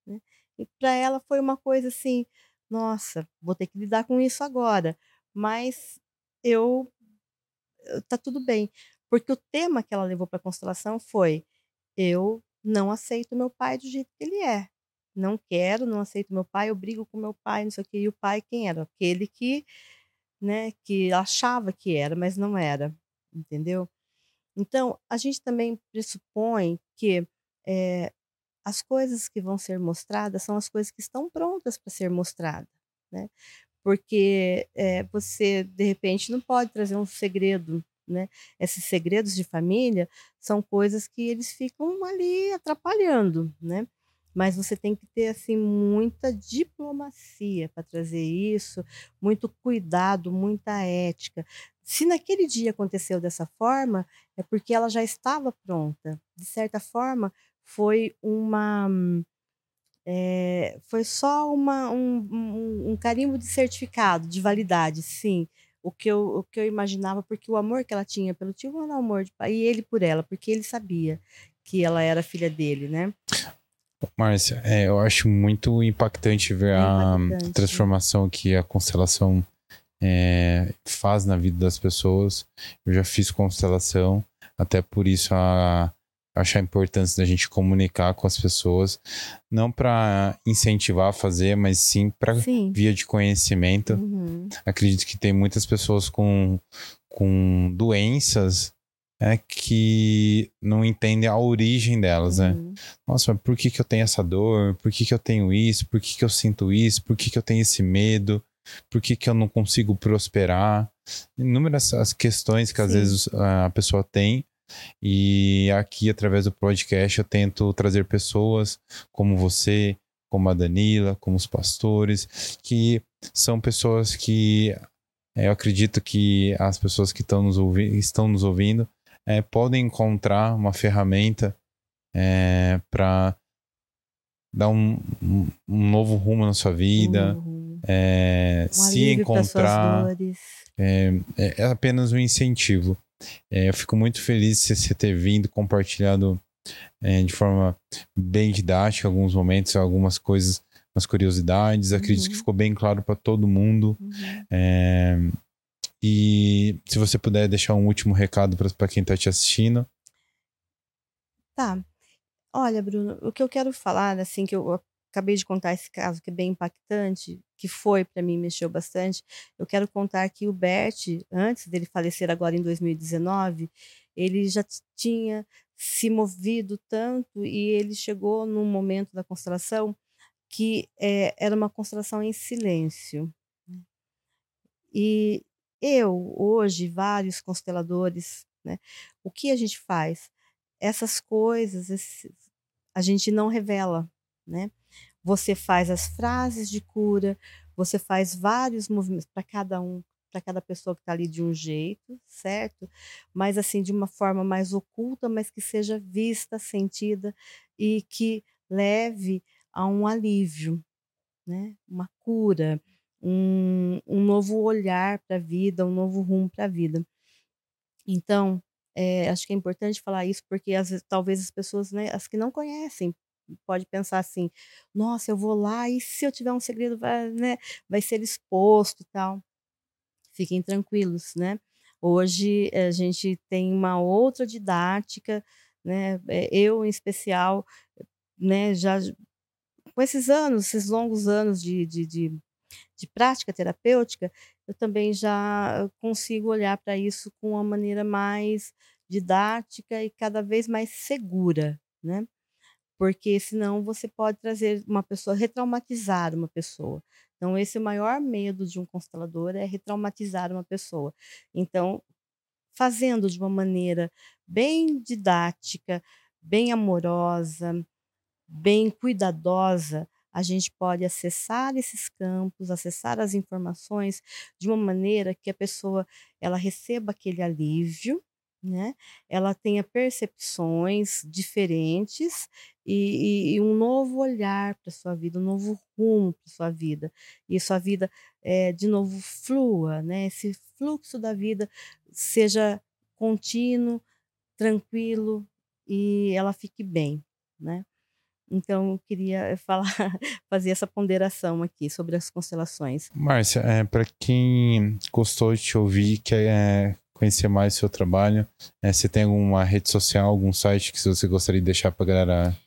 Né? E para ela foi uma coisa assim, nossa, vou ter que lidar com isso agora, mas eu tá tudo bem, porque o tema que ela levou para a constelação foi eu não aceito meu pai do jeito que ele é. Não quero, não aceito meu pai, eu brigo com meu pai, não sei o quê. E o pai quem era? Aquele que, né, que achava que era, mas não era, entendeu? Então, a gente também pressupõe que é, as coisas que vão ser mostradas são as coisas que estão prontas para ser mostradas, né? Porque é, você, de repente, não pode trazer um segredo né? Esses segredos de família são coisas que eles ficam ali atrapalhando, né? Mas você tem que ter assim muita diplomacia para trazer isso, muito cuidado, muita ética. Se naquele dia aconteceu dessa forma, é porque ela já estava pronta. De certa forma, foi uma é, foi só uma, um, um, um carimbo de certificado de validade, sim o que eu, o que eu imaginava, porque o amor que ela tinha pelo tio era um amor de pai, e ele por ela, porque ele sabia que ela era filha dele, né? Márcia, é, eu acho muito impactante ver é impactante. a transformação que a constelação é, faz na vida das pessoas. Eu já fiz constelação, até por isso a, acho a importância da gente comunicar com as pessoas, não para incentivar a fazer, mas sim para via de conhecimento. Uhum. Acredito que tem muitas pessoas com, com doenças é, que não entendem a origem delas, né? uhum. né? Nossa, mas por que, que eu tenho essa dor? Por que, que eu tenho isso? Por que, que eu sinto isso? Por que, que eu tenho esse medo? Por que, que eu não consigo prosperar? Inúmeras as questões que Sim. às vezes a pessoa tem e aqui, através do podcast, eu tento trazer pessoas como você, como a Danila, como os pastores, que são pessoas que é, eu acredito que as pessoas que estão nos, ouvi estão nos ouvindo é, podem encontrar uma ferramenta é, para dar um, um, um, novo rumo na sua vida, uhum. é, se encontrar. É, é, é apenas um incentivo. É, eu fico muito feliz de você ter vindo, compartilhado é, de forma bem didática alguns momentos, algumas coisas, umas curiosidades. Uhum. Acredito que ficou bem claro para todo mundo. Uhum. É, e se você puder deixar um último recado para quem está te assistindo. Tá. Olha, Bruno, o que eu quero falar, assim, que eu acabei de contar esse caso que é bem impactante, que foi para mim mexeu bastante. Eu quero contar que o Bert, antes dele falecer agora em 2019, ele já tinha se movido tanto e ele chegou num momento da constelação que é, era uma constelação em silêncio. Né. E eu, hoje, vários consteladores, né, o que a gente faz? Essas coisas esses, a gente não revela, né? Você faz as frases de cura, você faz vários movimentos para cada um, para cada pessoa que está ali de um jeito, certo? Mas assim, de uma forma mais oculta, mas que seja vista, sentida e que leve a um alívio, né? Uma cura, um, um novo olhar para a vida, um novo rumo para a vida. Então, é, acho que é importante falar isso porque talvez as pessoas, né, as que não conhecem, pode pensar assim, nossa, eu vou lá e se eu tiver um segredo vai, né, vai ser exposto e tal. Fiquem tranquilos, né? Hoje a gente tem uma outra didática, né? É, eu em especial, né, já com esses anos, esses longos anos de, de, de, de prática terapêutica, eu também já consigo olhar para isso com uma maneira mais didática e cada vez mais segura, né? Porque senão você pode trazer uma pessoa, retraumatizar uma pessoa. Então, esse é o maior medo de um constelador, é retraumatizar uma pessoa. Então, fazendo de uma maneira bem didática, bem amorosa, bem cuidadosa, a gente pode acessar esses campos, acessar as informações de uma maneira que a pessoa ela receba aquele alívio, né? Ela tenha percepções diferentes e, e, e um novo olhar para sua vida, um novo rumo para sua vida e sua vida é, de novo flua, né? Esse fluxo da vida seja contínuo, tranquilo e ela fique bem, né? Então, eu queria falar, fazer essa ponderação aqui sobre as constelações. Márcia, é, para quem gostou de te ouvir, quer conhecer mais o seu trabalho, é, você tem alguma rede social, algum site que você gostaria de deixar para a galera?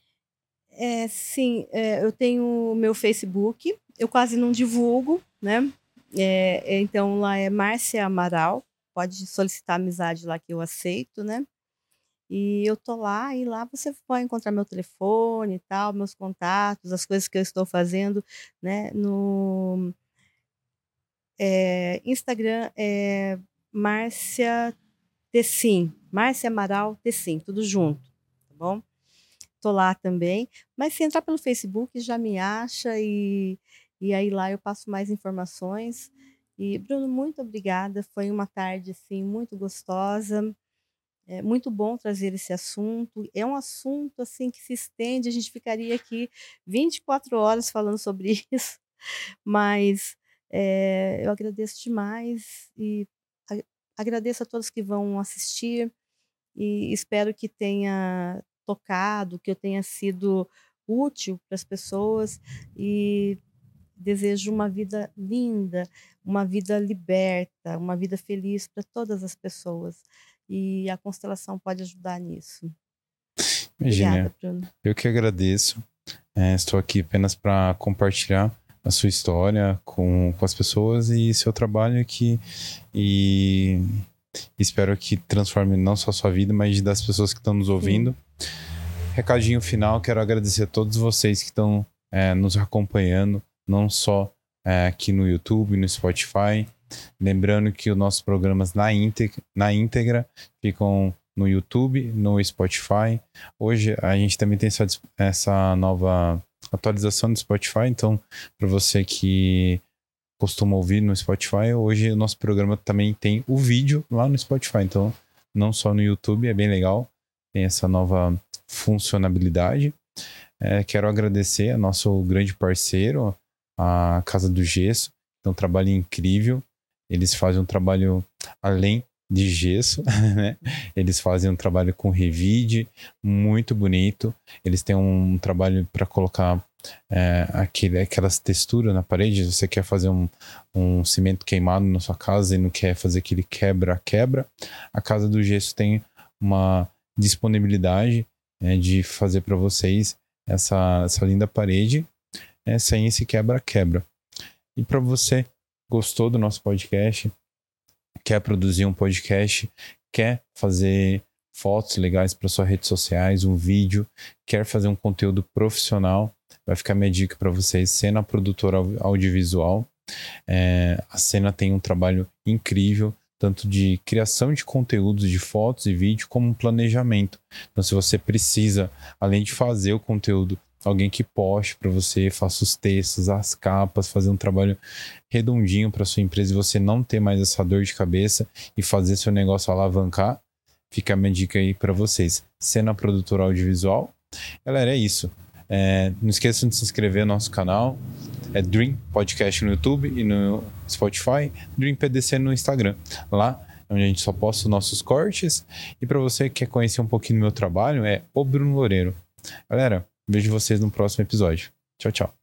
É, sim, é, eu tenho meu Facebook, eu quase não divulgo, né? É, então, lá é Márcia Amaral, pode solicitar amizade lá que eu aceito, né? E eu tô lá e lá você vai encontrar meu telefone e tal, meus contatos, as coisas que eu estou fazendo, né? No é, Instagram é Márcia Tessim, Márcia Amaral Tessim, tudo junto, tá bom? Tô lá também, mas se entrar pelo Facebook já me acha e, e aí lá eu passo mais informações. E Bruno, muito obrigada, foi uma tarde assim muito gostosa. É muito bom trazer esse assunto. É um assunto assim que se estende, a gente ficaria aqui 24 horas falando sobre isso, mas é, eu agradeço demais e agradeço a todos que vão assistir e espero que tenha tocado, que eu tenha sido útil para as pessoas e desejo uma vida linda, uma vida liberta, uma vida feliz para todas as pessoas e a constelação pode ajudar nisso. Imagina, eu que agradeço. É, estou aqui apenas para compartilhar a sua história com, com as pessoas e seu trabalho aqui. E espero que transforme não só a sua vida, mas das pessoas que estão nos ouvindo. Sim. Recadinho final, quero agradecer a todos vocês que estão é, nos acompanhando, não só é, aqui no YouTube, no Spotify, Lembrando que os nossos programas na íntegra, na íntegra ficam no YouTube, no Spotify. Hoje a gente também tem essa, essa nova atualização do Spotify, então para você que costuma ouvir no Spotify, hoje o nosso programa também tem o vídeo lá no Spotify, então não só no YouTube, é bem legal, tem essa nova funcionalidade. É, quero agradecer a nosso grande parceiro, a Casa do Gesso, é um trabalho incrível. Eles fazem um trabalho além de gesso, né? Eles fazem um trabalho com revide muito bonito. Eles têm um trabalho para colocar é, aquele, aquelas texturas na parede. Você quer fazer um, um cimento queimado na sua casa e não quer fazer aquele quebra-quebra. A Casa do Gesso tem uma disponibilidade é, de fazer para vocês essa, essa linda parede é, sem esse quebra-quebra. E para você gostou do nosso podcast, quer produzir um podcast, quer fazer fotos legais para suas redes sociais, um vídeo, quer fazer um conteúdo profissional, vai ficar minha dica para vocês, Cena Produtora Audiovisual. É, a Cena tem um trabalho incrível, tanto de criação de conteúdos de fotos e vídeo, como um planejamento. Então, se você precisa, além de fazer o conteúdo, alguém que poste para você, faça os textos, as capas, fazer um trabalho redondinho para sua empresa e você não ter mais essa dor de cabeça e fazer seu negócio alavancar, fica a minha dica aí para vocês. Cena produtora audiovisual. Galera, é isso. É, não esqueçam de se inscrever no nosso canal. É Dream Podcast no YouTube e no Spotify. Dream PDC no Instagram. Lá é onde a gente só posta os nossos cortes. E para você que quer conhecer um pouquinho do meu trabalho, é o Bruno Loureiro. Galera, Vejo vocês no próximo episódio. Tchau, tchau.